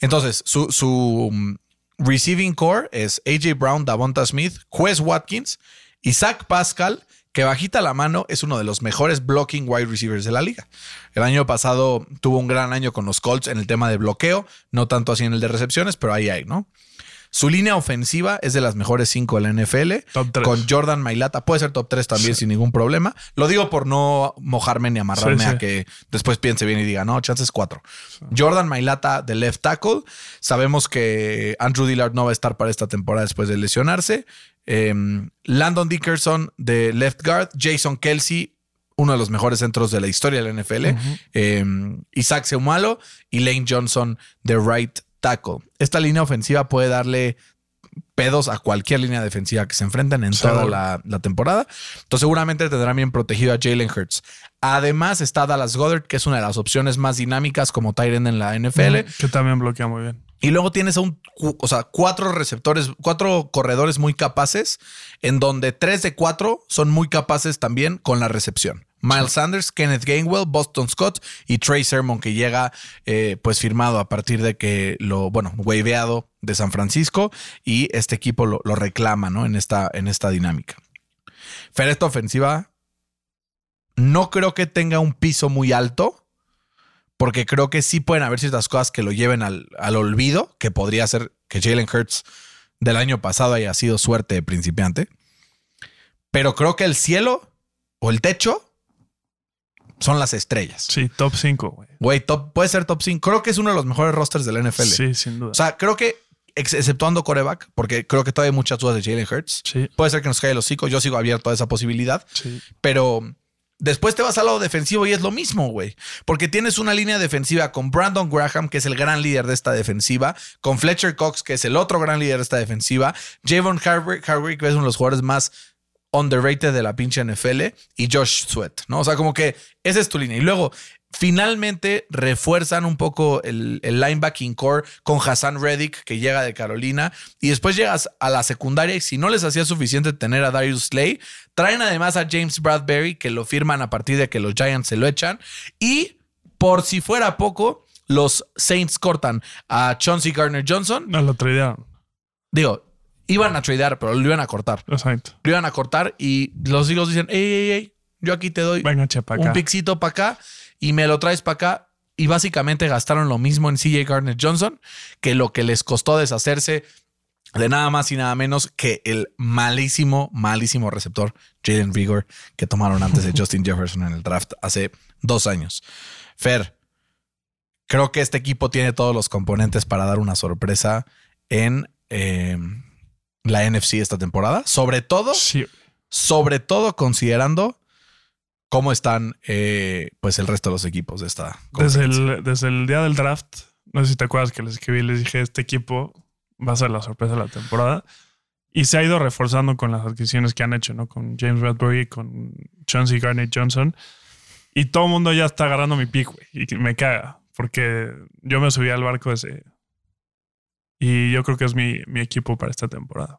Entonces, su, su receiving core es AJ Brown, Davonta Smith, Quez Watkins y Zach Pascal, que bajita la mano es uno de los mejores blocking wide receivers de la liga. El año pasado tuvo un gran año con los Colts en el tema de bloqueo, no tanto así en el de recepciones, pero ahí hay, ¿no? Su línea ofensiva es de las mejores cinco de la NFL. Top tres. Con Jordan Mailata. Puede ser top 3 también sin ningún problema. Lo digo por no mojarme ni amarrarme Sí, sí. a que después piense bien y diga, no, chances 4. Jordan Mailata de left tackle. Sabemos que Andrew Dillard no va a estar para esta temporada después de lesionarse. Eh, Landon Dickerson de left guard. Jason Kelsey, uno de los mejores centros de la historia de la NFL. Eh, Isaac Seumalo y Lane Johnson de right tackle. Esta línea ofensiva puede darle pedos a cualquier línea defensiva que se enfrenten en Seguro. toda la, la temporada. Entonces seguramente tendrán bien protegido a Jalen Hurts. Además está Dallas Goddard, que es una de las opciones más dinámicas como end en la NFL. Que también bloquea muy bien. Y luego tienes a un, o sea, cuatro receptores, cuatro corredores muy capaces, en donde tres de cuatro son muy capaces también con la recepción. Miles Sanders, Kenneth Gainwell, Boston Scott y Trey Sermon, que llega eh, pues firmado a partir de que lo, bueno, waveado de San Francisco y este equipo lo, lo reclama, ¿no? En esta, en esta dinámica. Fer, esta ofensiva no creo que tenga un piso muy alto, porque creo que sí pueden haber ciertas cosas que lo lleven al, al olvido, que podría ser que Jalen Hurts del año pasado haya sido suerte de principiante. Pero creo que el cielo o el techo son las estrellas. Sí, top 5, güey. Güey, top, puede ser top 5. Creo que es uno de los mejores rosters de la NFL. Sí, sin duda. O sea, creo que, ex- exceptuando coreback, porque creo que todavía hay muchas dudas de Jalen Hurts. sí, Puede ser que nos caiga el hocico. Yo sigo abierto a esa posibilidad. sí. Pero después te vas al lado defensivo y es lo mismo, güey. Porque tienes una línea defensiva con Brandon Graham, que es el gran líder de esta defensiva, con Fletcher Cox, que es el otro gran líder de esta defensiva, Javon Harwick, que es uno de los jugadores más underrated de la pinche NFL, y Josh Sweat, ¿no? O sea, como que esa es tu línea. Y luego, finalmente refuerzan un poco el, el linebacking core con Hassan Reddick, que llega de Carolina, y después llegas a la secundaria y si no les hacía suficiente tener a Darius Slay, traen además a James Bradbury, que lo firman a partir de que los Giants se lo echan, y por si fuera poco, los Saints cortan a Chauncey Gardner Johnson. No lo tradearon. Digo, iban a tradear, pero lo iban a cortar. Exacto. Lo iban a cortar y los Eagles dicen, ey, ey, ey, yo aquí te doy Venga, chepa acá. un pixito para acá y me lo traes para acá. Y básicamente gastaron lo mismo en CJ Gardner Johnson que lo que les costó deshacerse de nada más y nada menos que el malísimo, malísimo receptor Jalen Rigor que tomaron antes de Justin Jefferson en el draft hace dos años. Fer, creo que este equipo tiene todos los componentes para dar una sorpresa en eh, la NFC esta temporada. Sobre todo Sí, sobre todo considerando cómo están eh, pues el resto de los equipos de esta desde el, desde el día del draft, no sé si te acuerdas que les escribí, les dije, este equipo va a ser la sorpresa de la temporada. Y se ha ido reforzando con las adquisiciones que han hecho, ¿no? Con James Bradbury, con Chauncey Garnett Johnson. Y todo el mundo ya está agarrando mi pick, güey. Y me caga. Porque yo me subí al barco desde Y yo creo que es mi, mi equipo para esta temporada.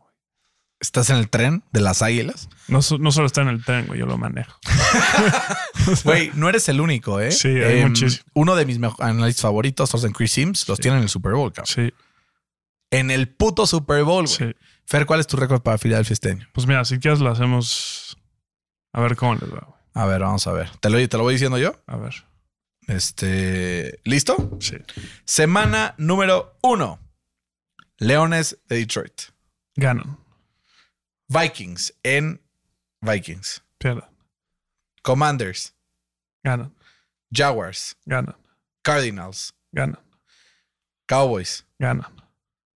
¿Estás en el tren de las águilas? No, so- no solo está en el tren, güey, yo lo manejo. Güey, no eres el único, ¿eh? Sí, hay muchísimo. Uno de mis analistas favoritos, Thorsten Chris Sims, los tiene en el Super Bowl, cabrón. Sí, En el puto Super Bowl, güey. sí. Fer, ¿cuál es tu récord para Philadelphia este año? Pues mira, si quieres lo hacemos. A ver cómo les va, güey. A ver, vamos a ver. ¿Te lo, te lo voy diciendo yo? A ver. Este. ¿Listo? Sí. Semana número uno. Leones de Detroit. Ganan. Vikings en Vikings. Pierden. Commanders. Ganan. Jaguars. Ganan. Cardinals. Ganan. Cowboys. Ganan.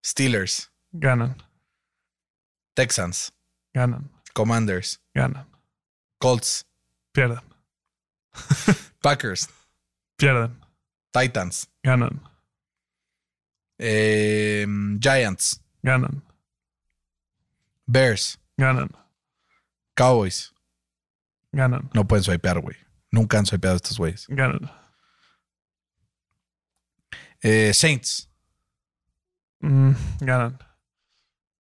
Steelers. Ganan. Texans. Ganan. Commanders. Ganan. Colts. Pierden. Packers. Pierden. Titans. Ganan. eh, Giants. Ganan. Bears. Ganan. Cowboys. Ganan. No pueden swipear, güey. Nunca han swipeado estos güeyes. Ganan. Eh, Saints. Mm, ganan.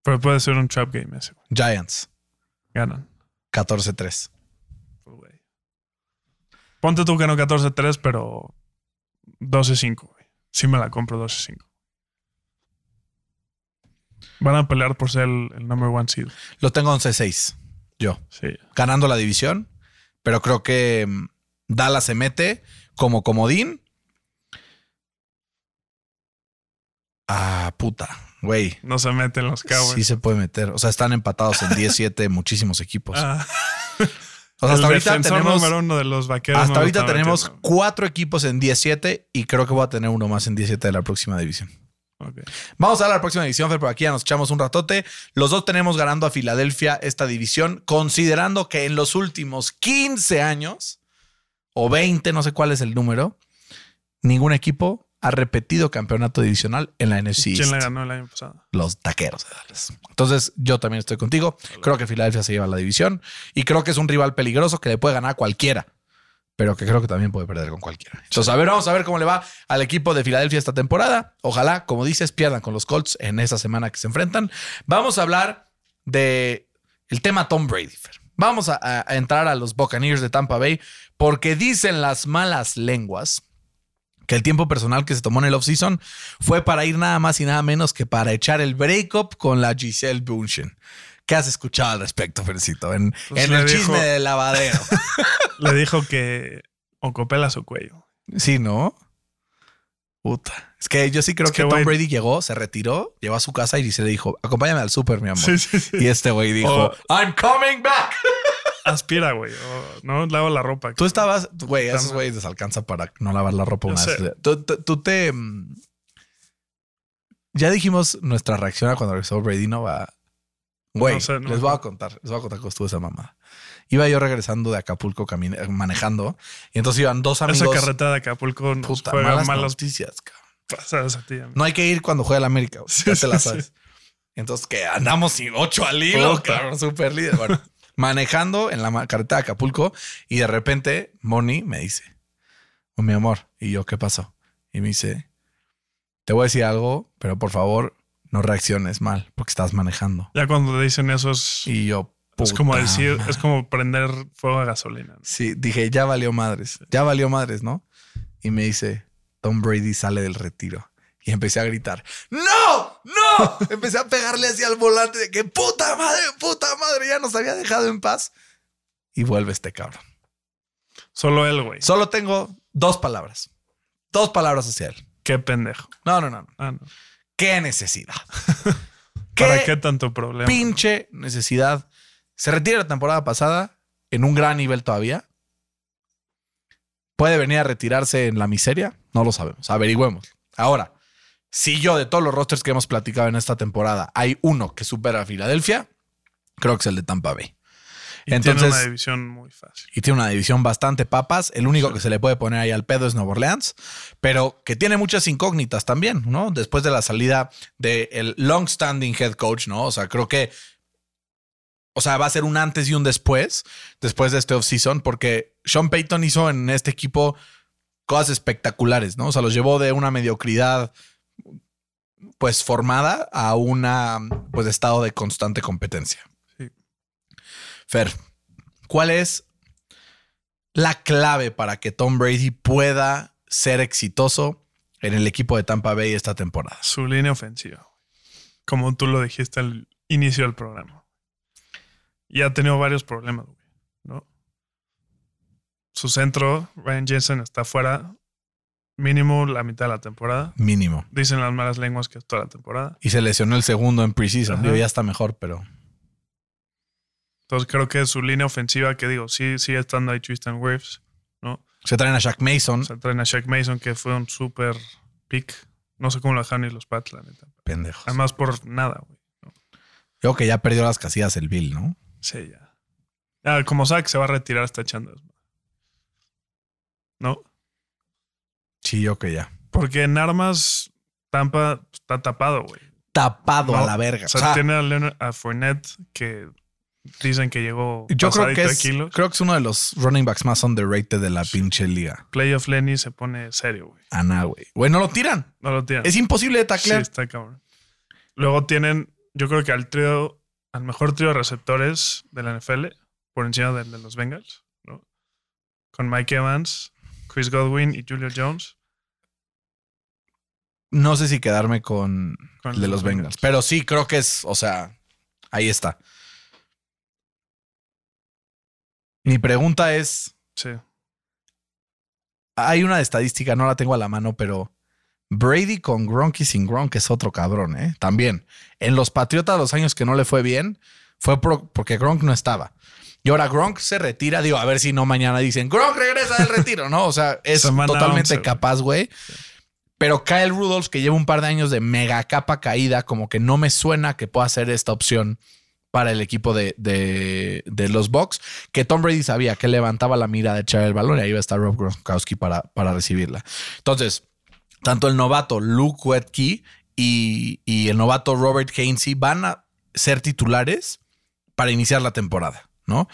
Pero puede ser un trap game ese, güey. Giants. Ganan. 14-3. Pues, güey. Ponte tú que no 14-3, pero 12-5, güey. Sí me la compro 12-5. Van a pelear por ser el, el number one seed. Lo tengo 11-6. Yo. Sí. Ganando la división. Pero creo que mm, Dallas se mete como comodín. Ah, puta. Güey. No se meten los Cowboys. Sí se puede meter. O sea, están empatados en 17 muchísimos equipos. Ah, o sea, hasta ahorita tenemos, número uno de los vaqueros. hasta no ahorita tenemos metiendo. cuatro equipos en 17 y creo que voy a tener uno más en 17 de la próxima división. Vamos a la próxima división, Fer, por aquí ya nos echamos un ratote. Los dos tenemos ganando a Filadelfia esta división, considerando que en los últimos 15 años, o 20, no sé cuál es el número, ningún equipo ha repetido campeonato divisional en la NFC ¿Quién le ganó el año pasado? Los taqueros de Dallas. Entonces, yo también estoy contigo. Creo que Filadelfia se lleva la división y creo que es un rival peligroso que le puede ganar a cualquiera, pero que creo que también puede perder con cualquiera. Entonces, a ver, vamos a ver cómo le va al equipo de Filadelfia esta temporada. Ojalá, como dices, pierdan con los Colts en esa semana que se enfrentan. Vamos a hablar de el tema Tom Brady. Vamos a, entrar a los Buccaneers de Tampa Bay porque dicen las malas lenguas que el tiempo personal que se tomó en el offseason fue para ir nada más y nada menos que para echar el breakup con la Giselle Bündchen. ¿Qué has escuchado al respecto, Fercito? En, Pues en el dijo- chisme del lavadero. Le dijo que o copela su cuello. sí, ¿no? Puta. Es que yo sí creo Es que, que, Tom Brady llegó, se retiró, llegó a su casa y Giselle le dijo, acompáñame al súper, mi amor. Sí, sí, sí. Y este güey dijo, I'm coming back. Aspira, güey. no lavo la ropa. Tú estabas, güey, esos güeyes les alcanza para no lavar la ropa una vez. Tú, tú- tú te. mm, Ya dijimos nuestra reacción a cuando regresó Brady, ¿no? Va. Güey, No sé, no les voy a contar, les voy a contar cómo estuvo esa mamada. Iba yo regresando de Acapulco manejando y entonces iban dos amigos. Esa carretera de Acapulco nos Puta, juega malas malos noticias, cabrón. pasadas a ti. amigo. No hay que ir cuando juega el América, güey. Sí, ya te la sí. sabes. Entonces, que andamos sin ocho al hilo, Puta. cabrón, súper líder. Bueno, manejando en la carretera de Acapulco y de repente Moni me dice, "Oh, mi amor, y yo, ¿qué pasó? Y me dice, te voy a decir algo, pero por favor no reacciones mal porque estás manejando. Ya cuando dicen eso es, Y yo, es como "Puta decir, madre". es como prender fuego a gasolina. ¿no? Sí, dije, ya valió madres, ya valió madres, ¿no? Y me dice, Tom Brady sale del retiro. Y empecé a gritar, ¡No! ¡No! empecé a pegarle hacia el volante de que puta madre, puta madre, ya nos había dejado en paz. Y vuelve este cabrón. Solo él, güey. Solo tengo dos palabras. Dos palabras hacia él. Qué pendejo. No, no, no. no. Ah, no. ¿Qué necesidad? ¿Para qué tanto problema? pinche necesidad. Se retira la temporada pasada en un gran nivel todavía. ¿Puede venir a retirarse en la miseria? No lo sabemos. Averigüemos. Ahora, si yo de todos los rosters que hemos platicado en esta temporada hay uno que supera a Filadelfia, creo que es el de Tampa Bay. Y Entonces- tiene una división muy fácil. Y tiene una división bastante papas. El único que se le puede poner ahí al pedo es Nueva Orleans, pero que tiene muchas incógnitas también, ¿no? Después de la salida del long-standing head coach, ¿no? O sea, creo que. O sea, va a ser un antes y un después, después de este offseason, porque Sean Payton hizo en este equipo cosas espectaculares, ¿no? O sea, los llevó de una mediocridad pues formada a una pues estado de constante competencia. Fer, ¿cuál es la clave para que Tom Brady pueda ser exitoso en el equipo de Tampa Bay esta temporada? Su línea ofensiva. Como tú lo dijiste al inicio del programa. Y ha tenido varios problemas, güey. ¿no? Su centro, Ryan Jensen, está fuera mínimo la mitad de la temporada. Mínimo. Dicen las malas lenguas que es toda la temporada. Y se lesionó el segundo en preseason. Ya está mejor, pero Entonces creo que su línea ofensiva, que digo, sí sigue estando ahí Tristan Wirfs, ¿no? se traen a Shaq Mason. O sea, traen a Shaq Mason, que fue un súper pick. No sé cómo lo dejaron ni los Pats, la neta. Pendejos. Además, por nada, güey. Creo que ya perdió las casillas el Bill, ¿no? Sí, ya. Como sabe que se va a retirar, está echando. ¿No? Sí, yo que ya. Porque en armas, Tampa está tapado, güey. Tapado No, a la verga. O sea, O sea, tiene a, Leonard, a Fournette que dicen que llegó yo creo que, es, kilos. creo que es uno de los running backs más underrated de la pinche liga. Playoff Lenny se pone serio, güey. Ana, güey. Güey, no lo tiran. No lo tienen. Es imposible de Sí, taclear. está cabrón. Luego tienen, yo creo que al trío, al mejor trío de receptores de la NFL, por encima del de los Bengals, ¿no? Con Mike Evans, Chris Godwin y Julio Jones. No sé si quedarme con, Con el de los los Bengals. Bengals. Pero sí, creo que es, o sea, ahí está. Mi pregunta es, Sí. hay una estadística, no la tengo a la mano, pero Brady con Gronk y sin Gronk es otro cabrón, ¿eh? También. En los Patriotas los años que no le fue bien, fue por- porque Gronk no estaba. Y ahora Gronk se retira, digo, a ver si no mañana dicen, Gronk regresa del retiro, ¿no? O sea, es Semana totalmente 11, güey. capaz, güey. Pero Kyle Rudolph, que lleva un par de años de mega capa caída, como que no me suena que pueda ser esta opción para el equipo de, de- los Bucks, que Tom Brady sabía que levantaba la mira de echar el balón y ahí iba a estar Rob Gronkowski para, para recibirla. Entonces, tanto el novato Luke Wetke y, y el novato Robert Hainsey van a ser titulares para iniciar la temporada, ¿no?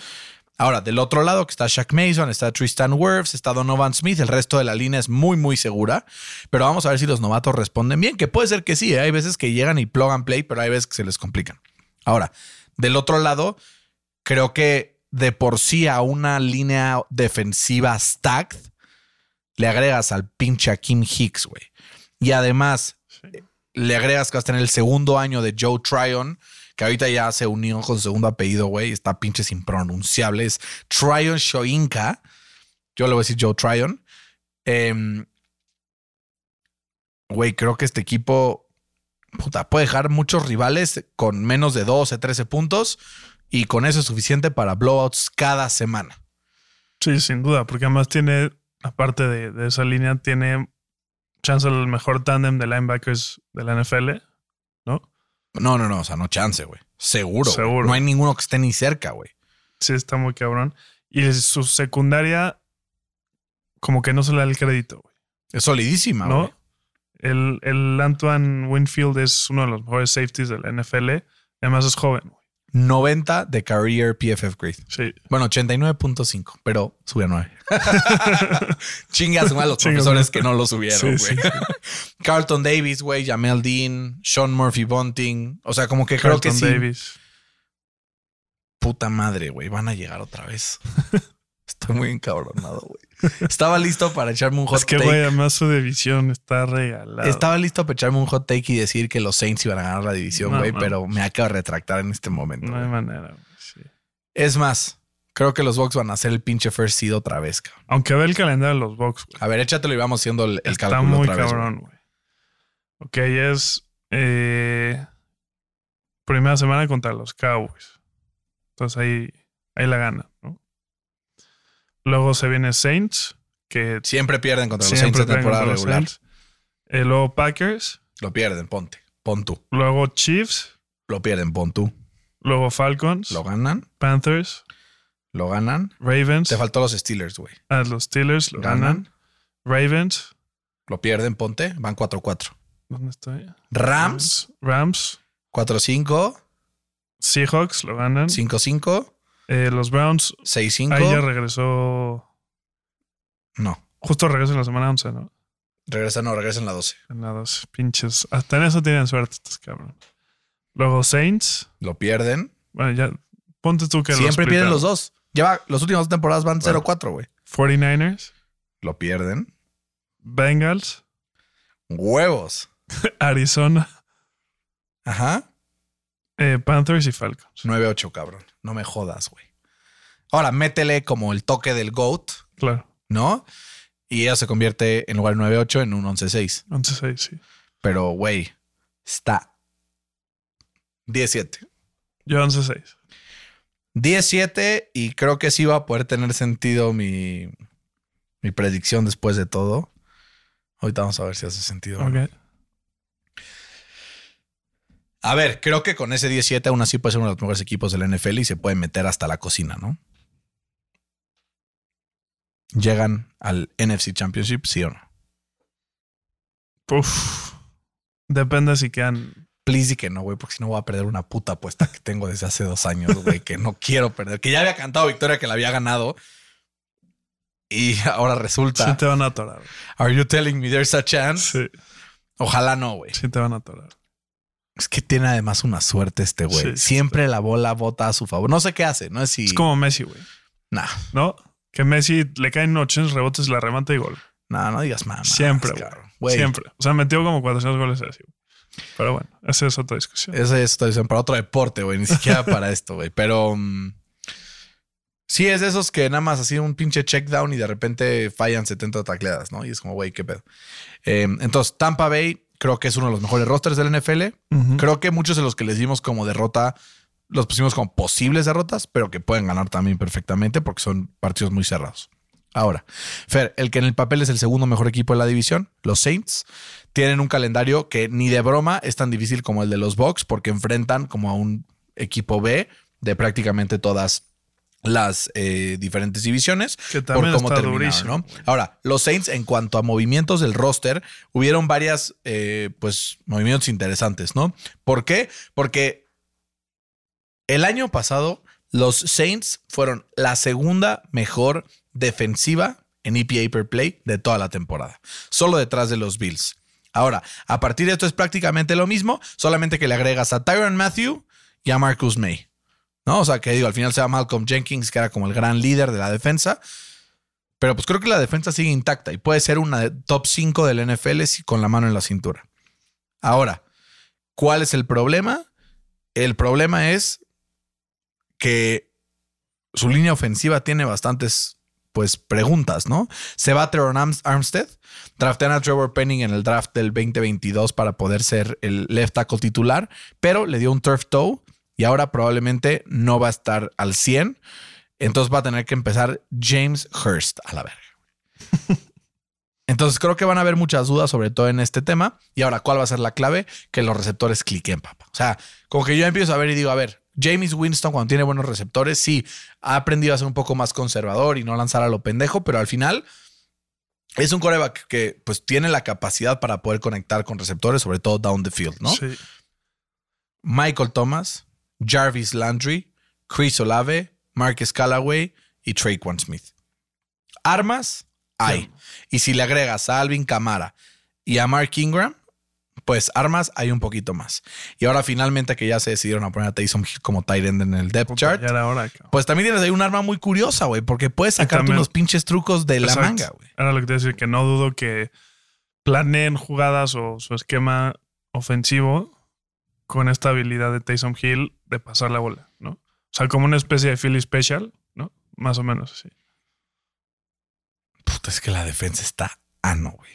Ahora, del otro lado, que está Shaq Mason, está Tristan Wirfs, está Donovan Smith, el resto de la línea es muy, muy segura, pero vamos a ver si los novatos responden bien, que puede ser que sí, ¿eh? hay veces que llegan y plug and play, pero hay veces que se les complican. Ahora, del otro lado, creo que de por sí a una línea defensiva stacked, le agregas al pinche Akeem Hicks, güey. Y además, sí. le agregas que vas a tener el segundo año de Joe Tryon, que ahorita ya se unió con su segundo apellido, güey. Está pinches impronunciable. Es Tryon Shoinka. Yo le voy a decir Joe Tryon. Em, Güey, creo que este equipo puta, puede dejar muchos rivales con menos de 12, 13 puntos. Y con eso es suficiente para blowouts cada semana. Sí, sin duda, porque además tiene, aparte de, de esa línea, tiene chance el mejor tándem de linebackers de la NFL, ¿no? No, no, no. O sea, no chance, güey. Seguro. Seguro. No hay ninguno que esté ni cerca, güey. Sí, está muy cabrón. Y su secundaria, como que no se le da el crédito, güey. Es solidísima, güey. ¿no? El, el Antoine Winfield es uno de los mejores safeties de la NFL. Además es joven, güey. 90 de career PFF grade. Sí. Bueno, 89.5, pero sube a 9. Chingas a los profesores que no lo subieron, Sí, güey. Carlton Davis, güey, Jamel Dean, Sean Murphy Bunting. O sea, como que creo que Carlton sí. Davis. Puta madre, güey. Van a llegar otra vez. Estoy muy encabronado, güey. Estaba listo para echarme un hot Es que, take. güey, además su división está regalada. Estaba listo para echarme un hot take y decir que los Saints iban a ganar la división, güey, no. pero me acabo de retractar en este momento. No hay manera, güey. sí. Es más, creo que los Bucks van a hacer el pinche first seed otra vez, cabrón. Aunque ve el calendario de los Bucks, güey. A ver, échatelo y vamos haciendo el, el Está cálculo muy otra vez, cabrón, güey. Ok, es eh, primera semana contra los Cowboys. Entonces ahí, ahí la gana. Luego se viene Saints, que Siempre pierden contra los Saints en temporada regular. Eh, luego Packers, Lo pierden, ponte. Pon tú. luego Chiefs, Lo pierden, pon tú. luego Falcons, Lo ganan. Panthers, Lo ganan. Ravens, Te faltó los Steelers, güey. ah, los Steelers, lo ganan. Ganan. Ravens, Lo pierden, ponte. Van 4-4. ¿dónde estoy? Rams, Rams, 4-5. Seahawks, lo ganan. 5-5. Eh, los Browns, 6-5. ahí ya regresó No. Justo regreso en la semana 11, ¿no? Regresa, no, regresa en la 12. En la 12. Pinches. Hasta en eso tienen suerte estos cabrón. Luego Saints. Lo pierden. Bueno, ya. Ponte tú que Siempre los pierden los dos. Lleva, los últimos dos temporadas van Bueno. 0-4, güey. 49ers. Lo pierden. Bengals. Huevos. Arizona. Ajá. eh, Panthers y Falcons. 9-8, cabrón. No me jodas, güey. Ahora, métele como el toque del GOAT, Claro. ¿no? Y ella se convierte en lugar de 9-8 en un 11-6. 11-6, sí. Pero, güey, está 17. Yo 11-6. 17 y creo que sí va a poder tener sentido mi, mi predicción después de todo. Ahorita vamos a ver si hace sentido. o no. Ok. A ver, creo que con ese 17 aún así puede ser uno de los mejores equipos del NFL y se puede meter hasta la cocina, ¿no? Llegan al NFC Championship, sí o no. Uf. Depende si quedan. Please y que no, güey, porque si no voy a perder una puta apuesta que tengo desde hace dos años, güey, que no quiero perder. Que ya había cantado victoria, que la había ganado. Y ahora resulta. Sí te van a atorar. Are you telling me there's a chance? Sí, Ojalá no, güey. sí te van a atorar. Es que tiene además una suerte este güey. Sí, sí, Siempre la bola bota a su favor. No sé qué hace, no es si. Es como Messi, güey. Nah, ¿No? Que Messi le caen 800 rebotes, la remata y gol. nah, no digas más. Siempre, güey. Siempre. O sea, metió como 400 goles así. güey. Pero bueno, esa es otra discusión. Esa es otra visión para otro deporte, güey. Ni siquiera para esto, güey. Pero mm, sí es de esos que nada más así un pinche check down y de repente fallan 70 tacleadas, ¿no? Y es como, güey, qué pedo. Eh, entonces, Tampa Bay creo que es uno de los mejores rosters del NFL. Creo que muchos de los que les dimos como derrota los pusimos como posibles derrotas, pero que pueden ganar también perfectamente porque son partidos muy cerrados. Ahora, Fer, el que en el papel es el segundo mejor equipo de la división, los Saints, tienen un calendario que ni de broma es tan difícil como el de los Bucks porque enfrentan como a un equipo B de prácticamente todas las eh, diferentes divisiones Que terminaron, durísimo. ¿no? Ahora, los Saints, en cuanto a movimientos del roster, hubieron varias, eh, pues, movimientos interesantes, ¿no? ¿Por qué? Porque el año pasado, los Saints fueron la segunda mejor defensiva en EPA per play de toda la temporada, solo detrás de los Bills. Ahora, a partir de esto es prácticamente lo mismo, solamente que le agregas a Tyron Matthew y a Marcus May. ¿No? O sea, que digo, al final se va Malcolm Jenkins, que era como el gran líder de la defensa. Pero pues creo que la defensa sigue intacta y puede ser una de top 5 del NFL con la mano en la cintura. Ahora, ¿cuál es el problema? El problema es que su línea ofensiva tiene bastantes pues preguntas, ¿no? Se va Arms- Armstead, draftean a Trevor Penning en el draft del 2022 para poder ser el left tackle titular, pero le dio un turf toe y ahora probablemente no va a estar al 100. Entonces va a tener que empezar James Hurst a la verga. Entonces creo que van a haber muchas dudas, sobre todo en este tema. Y ahora, ¿cuál va a ser la clave? Que los receptores cliquen, papá. O sea, como que yo empiezo a ver y digo, a ver, James Winston cuando tiene buenos receptores, sí, ha aprendido a ser un poco más conservador y no lanzar a lo pendejo, pero al final es un coreback que pues tiene la capacidad para poder conectar con receptores, sobre todo down the field, ¿no? Sí. Michael Thomas, Jarvis Landry, Chris Olave, Marcus Callaway y Traquan Smith. Armas hay. Y si le agregas a Alvin Camara y a Mark Ingram, pues armas hay un poquito más. Y ahora finalmente que ya se decidieron a poner a Taysom Hill como tight end en el depth Puta, chart, hora, pues también tienes ahí un arma muy curiosa, güey, porque puedes sacarte también- unos pinches trucos de la manga, güey. Era lo que te iba a decir, que no dudo que planeen jugadas o su esquema ofensivo con esta habilidad de Taysom Hill de pasar la bola, ¿no? O sea, como una especie de Philly Special, ¿no? Más o menos así. Puta, es que la defensa está ano, güey.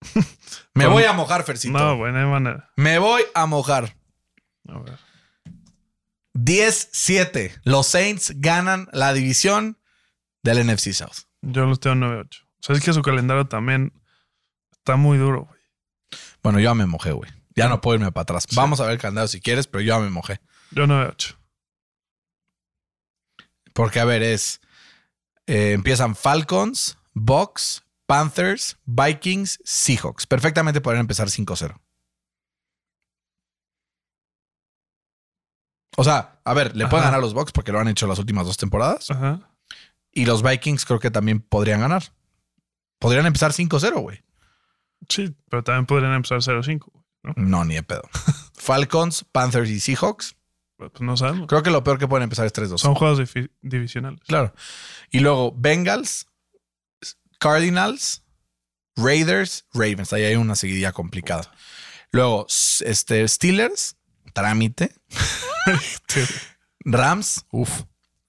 Me voy a mojar, Fercito. No, güey, no hay manera. Me voy a mojar. A ver. 10-7. Los Saints ganan la división del NFC South. Yo los tengo 9-8. O sea, es que su calendario también está muy duro, güey. Bueno, yo ya me mojé, güey. Ya no puedo irme para atrás. Vamos a ver el calendario si quieres, pero yo ya me mojé. Yo 9-8. Porque, a ver, es. eh, empiezan Falcons, Bucks, Panthers, Vikings, Seahawks. Perfectamente podrían empezar 5-0. O sea, a ver, le pueden Ajá. ganar a los Bucks porque lo han hecho las últimas dos temporadas. Ajá. Y los Vikings creo que también podrían ganar. Podrían empezar 5-0, güey. Sí, pero también podrían empezar 0-5. güey, ¿no? No, ni de pedo. Falcons, Panthers y Seahawks. Pues no sabemos. Creo que lo peor que pueden empezar es 3-2. Son juegos divisionales. Claro. Y luego Bengals, Cardinals, Raiders, Ravens. Ahí hay una seguidilla complicada. Luego, este, Steelers, trámite. Rams, uff.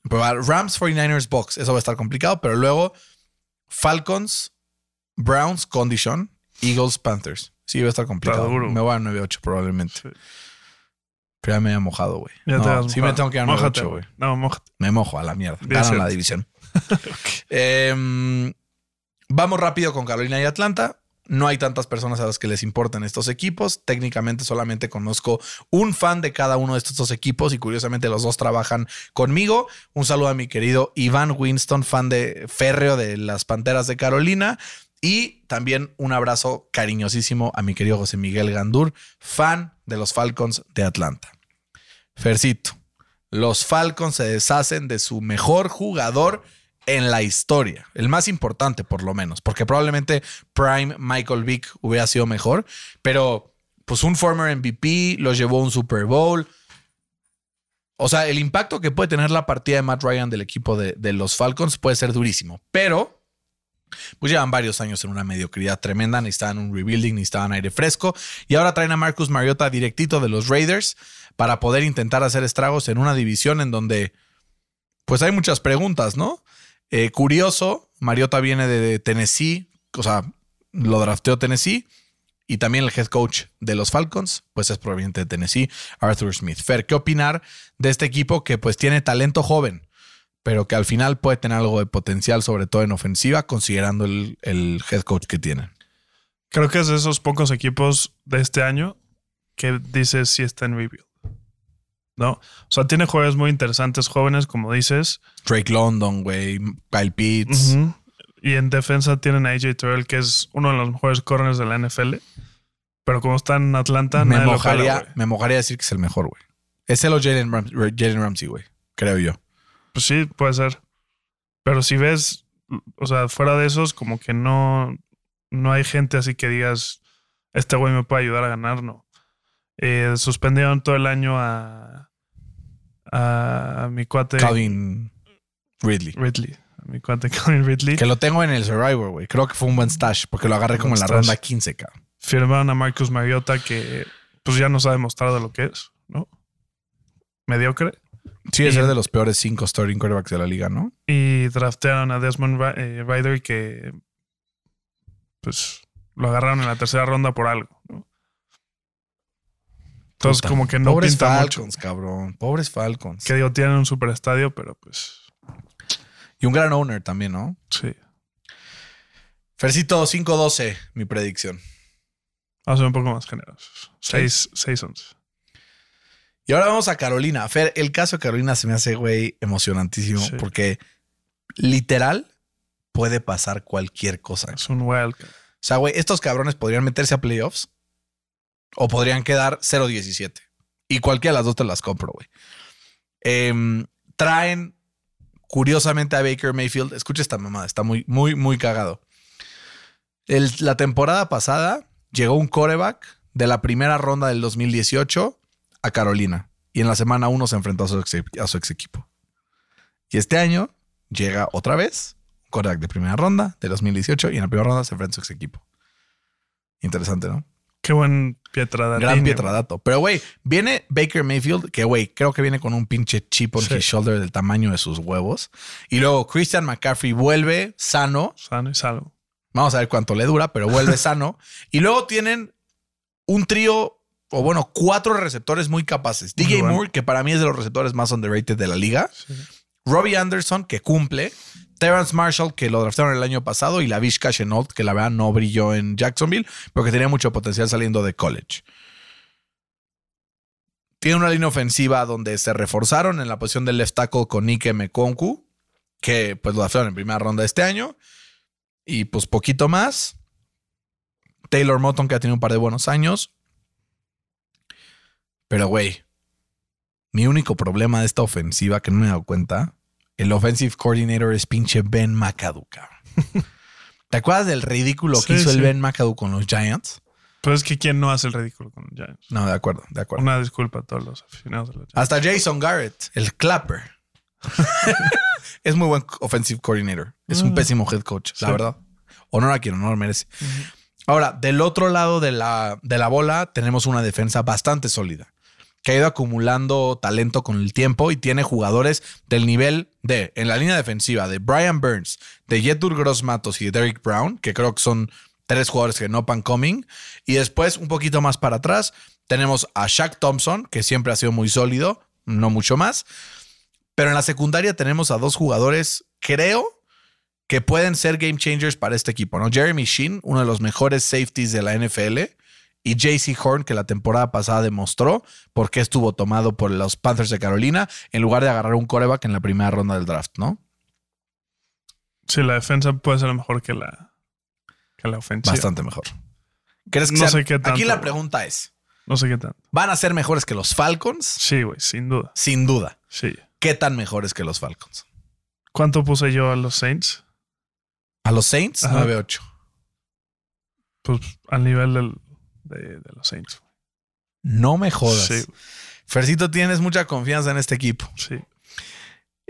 Rams, 49ers, Box. Eso va a estar complicado. Pero luego, Falcons, Browns, Condition, Eagles, Panthers. Sí, va a estar complicado. Duro. Me voy a 9-8 probablemente. Sí. Pero ya me había mojado, güey. Ya No, sí mojado. me tengo que ir a Mójate, 9-8, güey. No, mójate. Me mojo a la mierda. Ganan la división. Em, vamos rápido con Carolina y Atlanta. No hay tantas personas a las que les importan estos equipos. Técnicamente solamente conozco un fan de cada uno de estos dos equipos y curiosamente los dos trabajan conmigo. Un saludo a mi querido Iván Winston, fan de férreo de las Panteras de Carolina. Y también un abrazo cariñosísimo a mi querido José Miguel Gandur, fan de los Falcons de Atlanta. Fercito, los Falcons se deshacen de su mejor jugador en la historia, el más importante por lo menos, porque probablemente Prime Michael Vick hubiera sido mejor, pero pues un former MVP los llevó a un Super Bowl. O sea, el impacto que puede tener la partida de Matt Ryan del equipo de, de los Falcons puede ser durísimo, pero pues llevan varios años en una mediocridad tremenda, necesitaban un rebuilding, necesitaban aire fresco y ahora traen a Marcus Mariota directito de los Raiders para poder intentar hacer estragos en una división en donde pues hay muchas preguntas, ¿no? Eh, curioso, Mariota viene de Tennessee, o sea, lo drafteó Tennessee y también el head coach de los Falcons, pues es proveniente de Tennessee, Arthur Smith. Fer, ¿qué opinar de este equipo que pues tiene talento joven, pero que al final puede tener algo de potencial, sobre todo en ofensiva, considerando el, el head coach que tienen? Creo que es de esos pocos equipos de este año que dices si está en rebuild. ¿No? O sea, tiene jugadores muy interesantes, jóvenes, como dices. Drake London, güey, Kyle Pitts. Y en defensa tienen a AJ Terrell, que es uno de los mejores corners de la NFL. Pero como está en Atlanta, me, mojaría, me mojaría decir que es el mejor, güey. Es el o Jalen Ramsey, güey. Creo yo. Pues sí, puede ser. Pero si ves, o sea, fuera de esos, como que no, no hay gente así que digas, este güey me puede ayudar a ganar, no. Eh, suspendieron todo el año a, a mi cuate Calvin Ridley. Ridley. A mi cuate Calvin Ridley. Que lo tengo en el Survivor, güey. Creo que fue un buen stash porque lo agarré como en la ronda stash. 15, cabrón. Firmaron a Marcus Mariota, que pues ya nos ha demostrado lo que es, ¿no? Mediocre. Sí, es Y- ser de los peores cinco starting quarterbacks de la liga, ¿no? Y draftearon a Desmond Ri- eh, Ryder, que pues lo agarraron en la tercera ronda por algo, ¿no? Entonces, Puta. como que no Pobres pinta mucho. Falcons, cabrón. Pobres Falcons. Que digo, tienen un super estadio, pero pues Y un gran owner también, ¿no? sí. Fercito 5-12, mi predicción. Vamos a ser un poco más generosos. 6-11. Y ahora vamos a Carolina. Fer, el caso de Carolina se me hace, güey, emocionantísimo Sí. porque literal puede pasar cualquier cosa. Es un wild. O sea, güey, estos cabrones podrían meterse a playoffs o podrían quedar 0-17. Y cualquiera de las dos te las compro, güey. Em, traen, curiosamente, a Baker Mayfield. Escucha esta mamada, está muy, muy, muy cagado. El- la temporada pasada llegó un coreback de la primera ronda del 2018 a Carolina. Y en la semana 1 se enfrentó a su, ex, a su ex equipo. Y este año llega otra vez un de primera ronda de 2018 y en la primera ronda se enfrenta a su ex equipo. Interesante, ¿no? Qué buen Pietra Gran pietradato. Pero, güey, viene Baker Mayfield, que, güey, creo que viene con un pinche chip on Sí. his shoulder del tamaño de sus huevos. Y luego Christian McCaffrey vuelve sano. Sano y salvo. Vamos a ver cuánto le dura, pero vuelve sano. Y luego tienen un trío, o bueno, cuatro receptores muy capaces. Muy DJ bueno. Moore, que para mí es de los receptores más underrated de la liga. Sí. Robbie Anderson, que cumple. Terrence Marshall, que lo draftaron el año pasado. Y la Vishka Chenault, que la verdad no brilló en Jacksonville, pero que tenía mucho potencial saliendo de college. Tiene una línea ofensiva donde se reforzaron en la posición del left tackle con Nike Mekonku, que pues lo draftaron en primera ronda este año. Y pues poquito más. Taylor Moton, que ha tenido un par de buenos años. Pero, güey, mi único problema de esta ofensiva que no me he dado cuenta, el offensive coordinator es pinche Ben McAdoo. ¿Te acuerdas del ridículo que Sí, hizo el. Ben McAdoo con los Giants? Pero es que quién no hace el ridículo con los Giants. No, de acuerdo, de acuerdo. Una disculpa a todos los aficionados de los Giants. Hasta Jason Garrett, el clapper. es muy buen offensive coordinator. Es un Mm. pésimo head coach, la verdad. Honor a quien honor merece. Ahora, del otro lado de la, de la bola, tenemos una defensa bastante sólida, que ha ido acumulando talento con el tiempo y tiene jugadores del nivel de, en la línea defensiva, de Brian Burns, de Yetur Gross Matos y de Derrick Brown, que creo que son tres jugadores que no pan coming. Y después, un poquito más para atrás, tenemos a Shaq Thompson, que siempre ha sido muy sólido, no mucho más. Pero en la secundaria tenemos a dos jugadores, creo, que pueden ser game changers para este equipo, ¿no? Jeremy Sheen, uno de los mejores safeties de la NFL, y JC Horn, que la temporada pasada demostró por qué estuvo tomado por los Panthers de Carolina en lugar de agarrar un coreback en la primera ronda del draft, ¿no? Sí, la defensa puede ser mejor que la, que la ofensiva. Bastante mejor. ¿Crees que No sean- sé qué tanto, Aquí la pregunta es, No sé qué tanto. ¿van a ser mejores que los Falcons? Sí, güey, sin duda. Sin duda. Sí. ¿Qué tan mejores que los Falcons? ¿Cuánto puse yo a los Saints? A los Saints, Ajá. 9-8. Pues al nivel del- de, de los Saints. No me jodas. Sí, Fercito, tienes mucha confianza en este equipo. sí.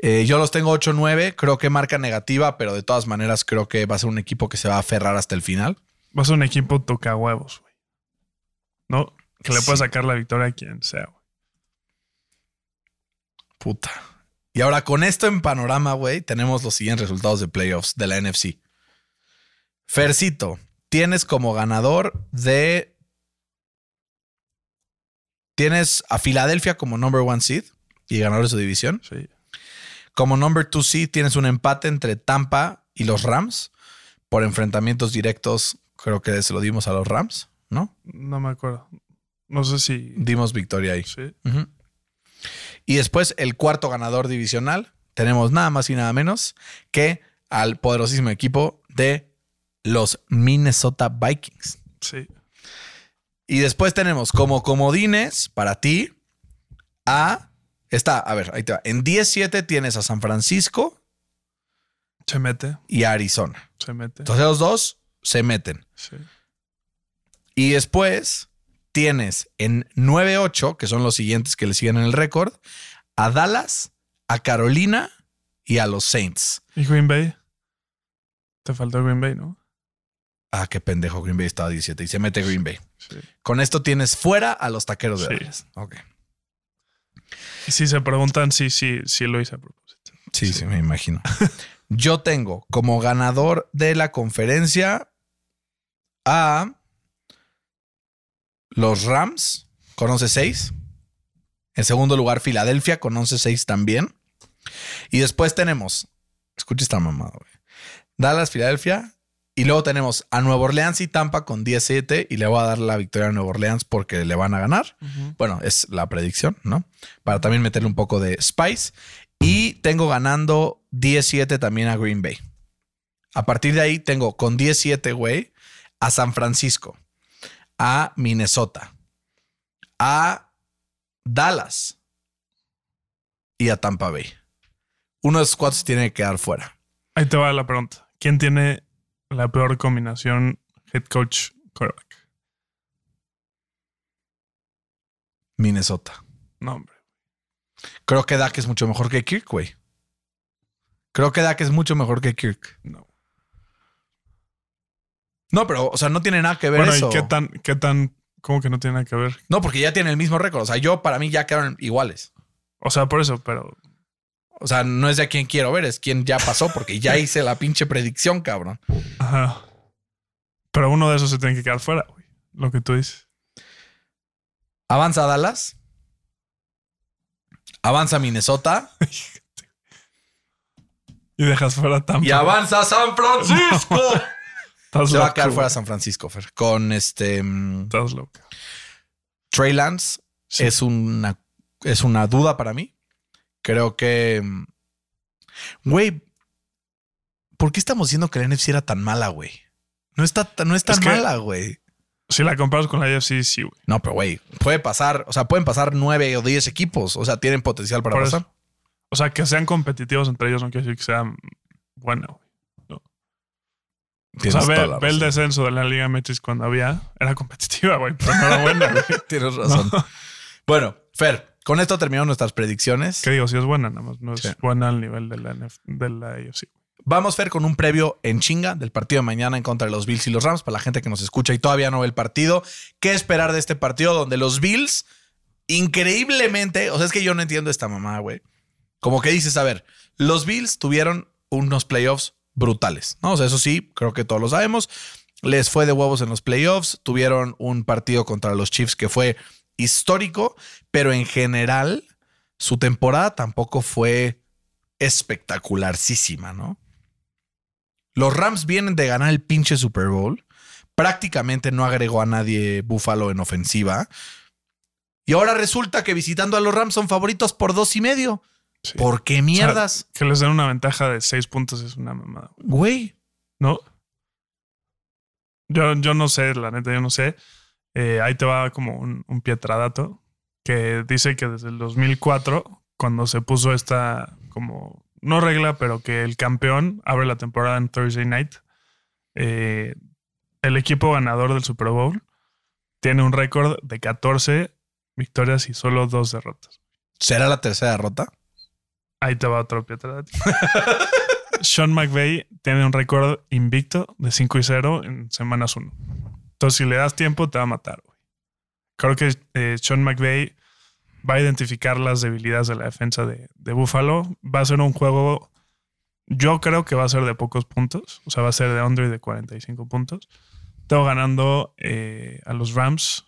Eh, yo los tengo 8-9, creo que marca negativa, pero de todas maneras creo que va a ser un equipo que se va a aferrar hasta el final. Va a ser un equipo toca huevos, güey. ¿No? Que le Sí. puede sacar la victoria a quien sea, güey. Puta. Y ahora con esto en panorama, güey, tenemos los siguientes resultados de playoffs de la NFC. Fercito, tienes como ganador de... Tienes a Filadelfia como number one seed y ganador de su división. Sí. Como number two seed tienes un empate entre Tampa y los Rams por enfrentamientos directos. Creo que se lo dimos a los Rams, ¿no? No me acuerdo. No sé si. Dimos victoria ahí. Sí. Y después el cuarto ganador divisional, tenemos nada más y nada menos que al poderosísimo equipo de los Minnesota Vikings. Sí. Y después tenemos como comodines para ti a... Está, a ver, ahí te va. En 17 tienes a San Francisco Se mete. y a Arizona. Se mete. Entonces los dos se meten. Sí. Y después tienes en 9-8, que son los siguientes que le siguen en el récord, a Dallas, a Carolina y a los Saints. ¿Y Green Bay? Te faltó Green Bay, ¿no? Ah, qué pendejo, Green Bay está a 17 y se mete Green Bay. Sí. Con esto tienes fuera a los taqueros de Sí. Dallas. Ok. Y si se preguntan, sí, sí, sí lo hice a propósito. Sí, sí, me imagino. Yo tengo como ganador de la conferencia a los Rams con 11-6. En segundo lugar, Filadelfia con 11-6 también. Y después tenemos, escucha esta mamada, güey. Dallas, Filadelfia. Y luego tenemos a Nueva Orleans y Tampa con 17. Y le voy a dar la victoria a Nueva Orleans porque le van a ganar. Bueno, es la predicción, ¿no? Para también meterle un poco de spice. Y tengo ganando 17 también a Green Bay. A partir de ahí tengo con 17, güey, a San Francisco, a Minnesota, a Dallas y a Tampa Bay. Uno de esos cuatro se tiene que quedar fuera. Ahí te va la pregunta. ¿Quién tiene la peor combinación head coach quarterback? Minnesota. No, hombre. Creo que Dak es mucho mejor que Kirk, güey. Creo que Dak es mucho mejor que Kirk. No. No, pero, o sea, no tiene nada que ver Bueno, eso. ¿y qué tan, qué tan, cómo que no tiene nada que ver? No, porque ya tiene el mismo récord. O sea, yo para mí ya quedaron iguales. O sea, por eso, pero O sea, no es de a quién quiero ver, es quién ya pasó, porque ya hice la pinche predicción, cabrón. Ajá. Pero uno de esos se tiene que quedar fuera, güey. Lo que tú dices. Avanza Dallas. Avanza Minnesota. Y dejas fuera Tampa. Y avanza San Francisco. Se va a quedar fuera. San Francisco, Fer. Con este mm, Estás loco. Trey Lance. Sí. Es, una, es una duda para mí. Creo que. Güey. ¿Por qué estamos diciendo que la NFC era tan mala, güey? No, está, no es tan Es que- mala, güey. Si la comparas con la AFC, sí, güey. No, pero güey, puede pasar, o sea, pueden pasar nueve o diez equipos, o sea, tienen potencial para Por pasar. eso. O sea, que sean competitivos entre ellos no quiere decir que sean buena, güey. O sea, ve, el descenso de la Liga MX cuando había. Era competitiva, güey, pero no era buena, güey. Tienes razón. Bueno, Fer, con esto terminamos nuestras predicciones. ¿Qué digo? Si es buena, nada más. No es Sí. buena al nivel de la, NF de la AFC. Vamos, Fer, con un previo en chinga del partido de mañana en contra de los Bills y los Rams. Para la gente que nos escucha y todavía no ve el partido, ¿qué esperar de este partido donde los Bills, increíblemente, o sea, es que yo no entiendo esta mamá, güey. Como que dices, a ver, los Bills tuvieron unos playoffs brutales, ¿no? O sea, eso sí, creo que todos lo sabemos. Les fue de huevos en los playoffs. Tuvieron un partido contra los Chiefs que fue histórico, pero en general su temporada tampoco fue espectacularísima, ¿no? Los Rams vienen de ganar el pinche Super Bowl. Prácticamente no agregó a nadie Buffalo en ofensiva. Y ahora resulta que visitando a los Rams son favoritos por dos y medio. Sí. ¿Por qué mierdas? que les den una ventaja de seis puntos es una mamada, Güey. ¿no? Yo, yo no sé, la neta, yo no sé. Eh, ahí te va como un, un pietradato que dice que desde el 2004, cuando se puso esta como, no regla, pero que el campeón abre la temporada en Thursday Night, eh, el equipo ganador del Super Bowl tiene un récord de 14 victorias y solo dos derrotas. ¿Será la tercera derrota? Ahí te va otro pietradato. Sean McVay tiene un récord invicto de 5 y 0 en semanas 1. Entonces, si le das tiempo, te va a matar. güey. Creo que eh, Sean McVay va a identificar las debilidades de la defensa de, Buffalo. Va a ser un juego, yo creo que va a ser de pocos puntos. O sea, va a ser de under y de 45 puntos. Tengo ganando eh, a los Rams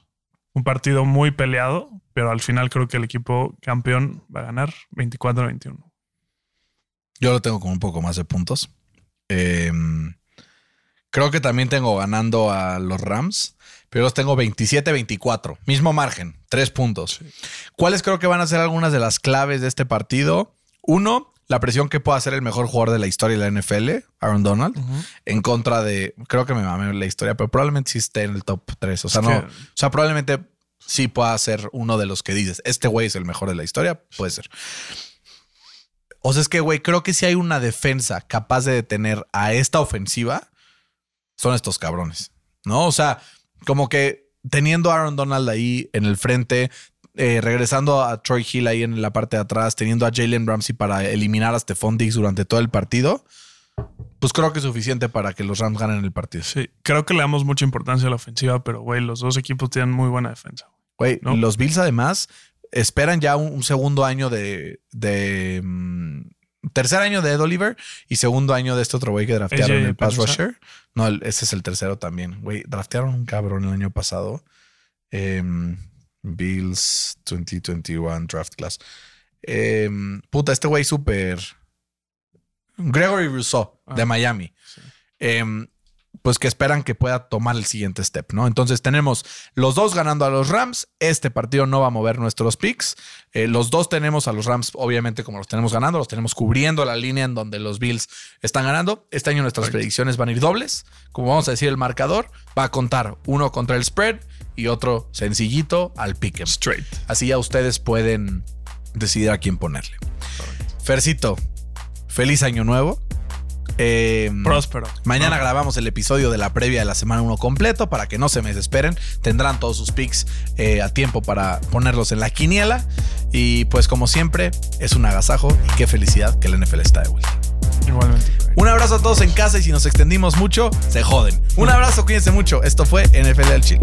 un partido muy peleado, pero al final creo que el equipo campeón va a ganar 24-21. Yo lo tengo con un poco más de puntos. Eh, creo que también tengo ganando a los Rams, pero los tengo 27-24. Mismo margen, tres puntos. ¿Cuáles creo que van a ser algunas de las claves de este partido? Uno, la presión que pueda hacer el mejor jugador de la historia de la NFL, Aaron Donald, en contra de. Creo que me mamé la historia, pero probablemente sí esté en el top 3. O sea, Es no. que- O sea, probablemente sí pueda ser uno de los que dices, este güey es el mejor de la historia. Puede ser. O sea, es que, güey, creo que si hay una defensa capaz de detener a esta ofensiva, son estos cabrones, ¿no? O sea, como que teniendo a Aaron Donald ahí en el frente, eh, regresando a Troy Hill ahí en la parte de atrás, teniendo a Jalen Ramsey para eliminar a Stephon Diggs durante todo el partido, pues creo que es suficiente para que los Rams ganen el partido. Sí, creo que le damos mucha importancia a la ofensiva, pero güey, los dos equipos tienen muy buena defensa. Güey, ¿no? los Bills además esperan ya un, un segundo año de, de mm, tercer año de Ed Oliver y segundo año de este otro güey que draftearon el pass rusher. No, el- ese es el tercero también. Güey, draftearon un cabrón el año pasado. Em, Bills 2021 draft class. Em, puta, este güey súper. Gregory Rousseau de Ah, Miami. sí. Em, pues que esperan que pueda tomar el siguiente step, ¿no? Entonces tenemos los dos ganando a los Rams. Este partido no va a mover nuestros picks. Eh, los dos tenemos a los Rams, obviamente, como los tenemos ganando, los tenemos cubriendo la línea en donde los Bills están ganando. Este año nuestras Correcto. predicciones van a ir dobles. Como vamos a decir, el marcador va a contar uno contra el spread y otro sencillito al pick. Straight. Así ya ustedes pueden decidir a quién ponerle. Fercito, feliz año nuevo. Em, Próspero. Mañana ¿no? grabamos el episodio de la previa de la semana 1 completo para que no se me desesperen. Tendrán todos sus picks eh, a tiempo para ponerlos en la quiniela. Y pues como siempre, es un agasajo y qué felicidad que el NFL está de vuelta. Igualmente. Un abrazo a todos en casa y si nos extendimos mucho, se joden. Un abrazo, cuídense mucho. Esto fue NFL al Chile.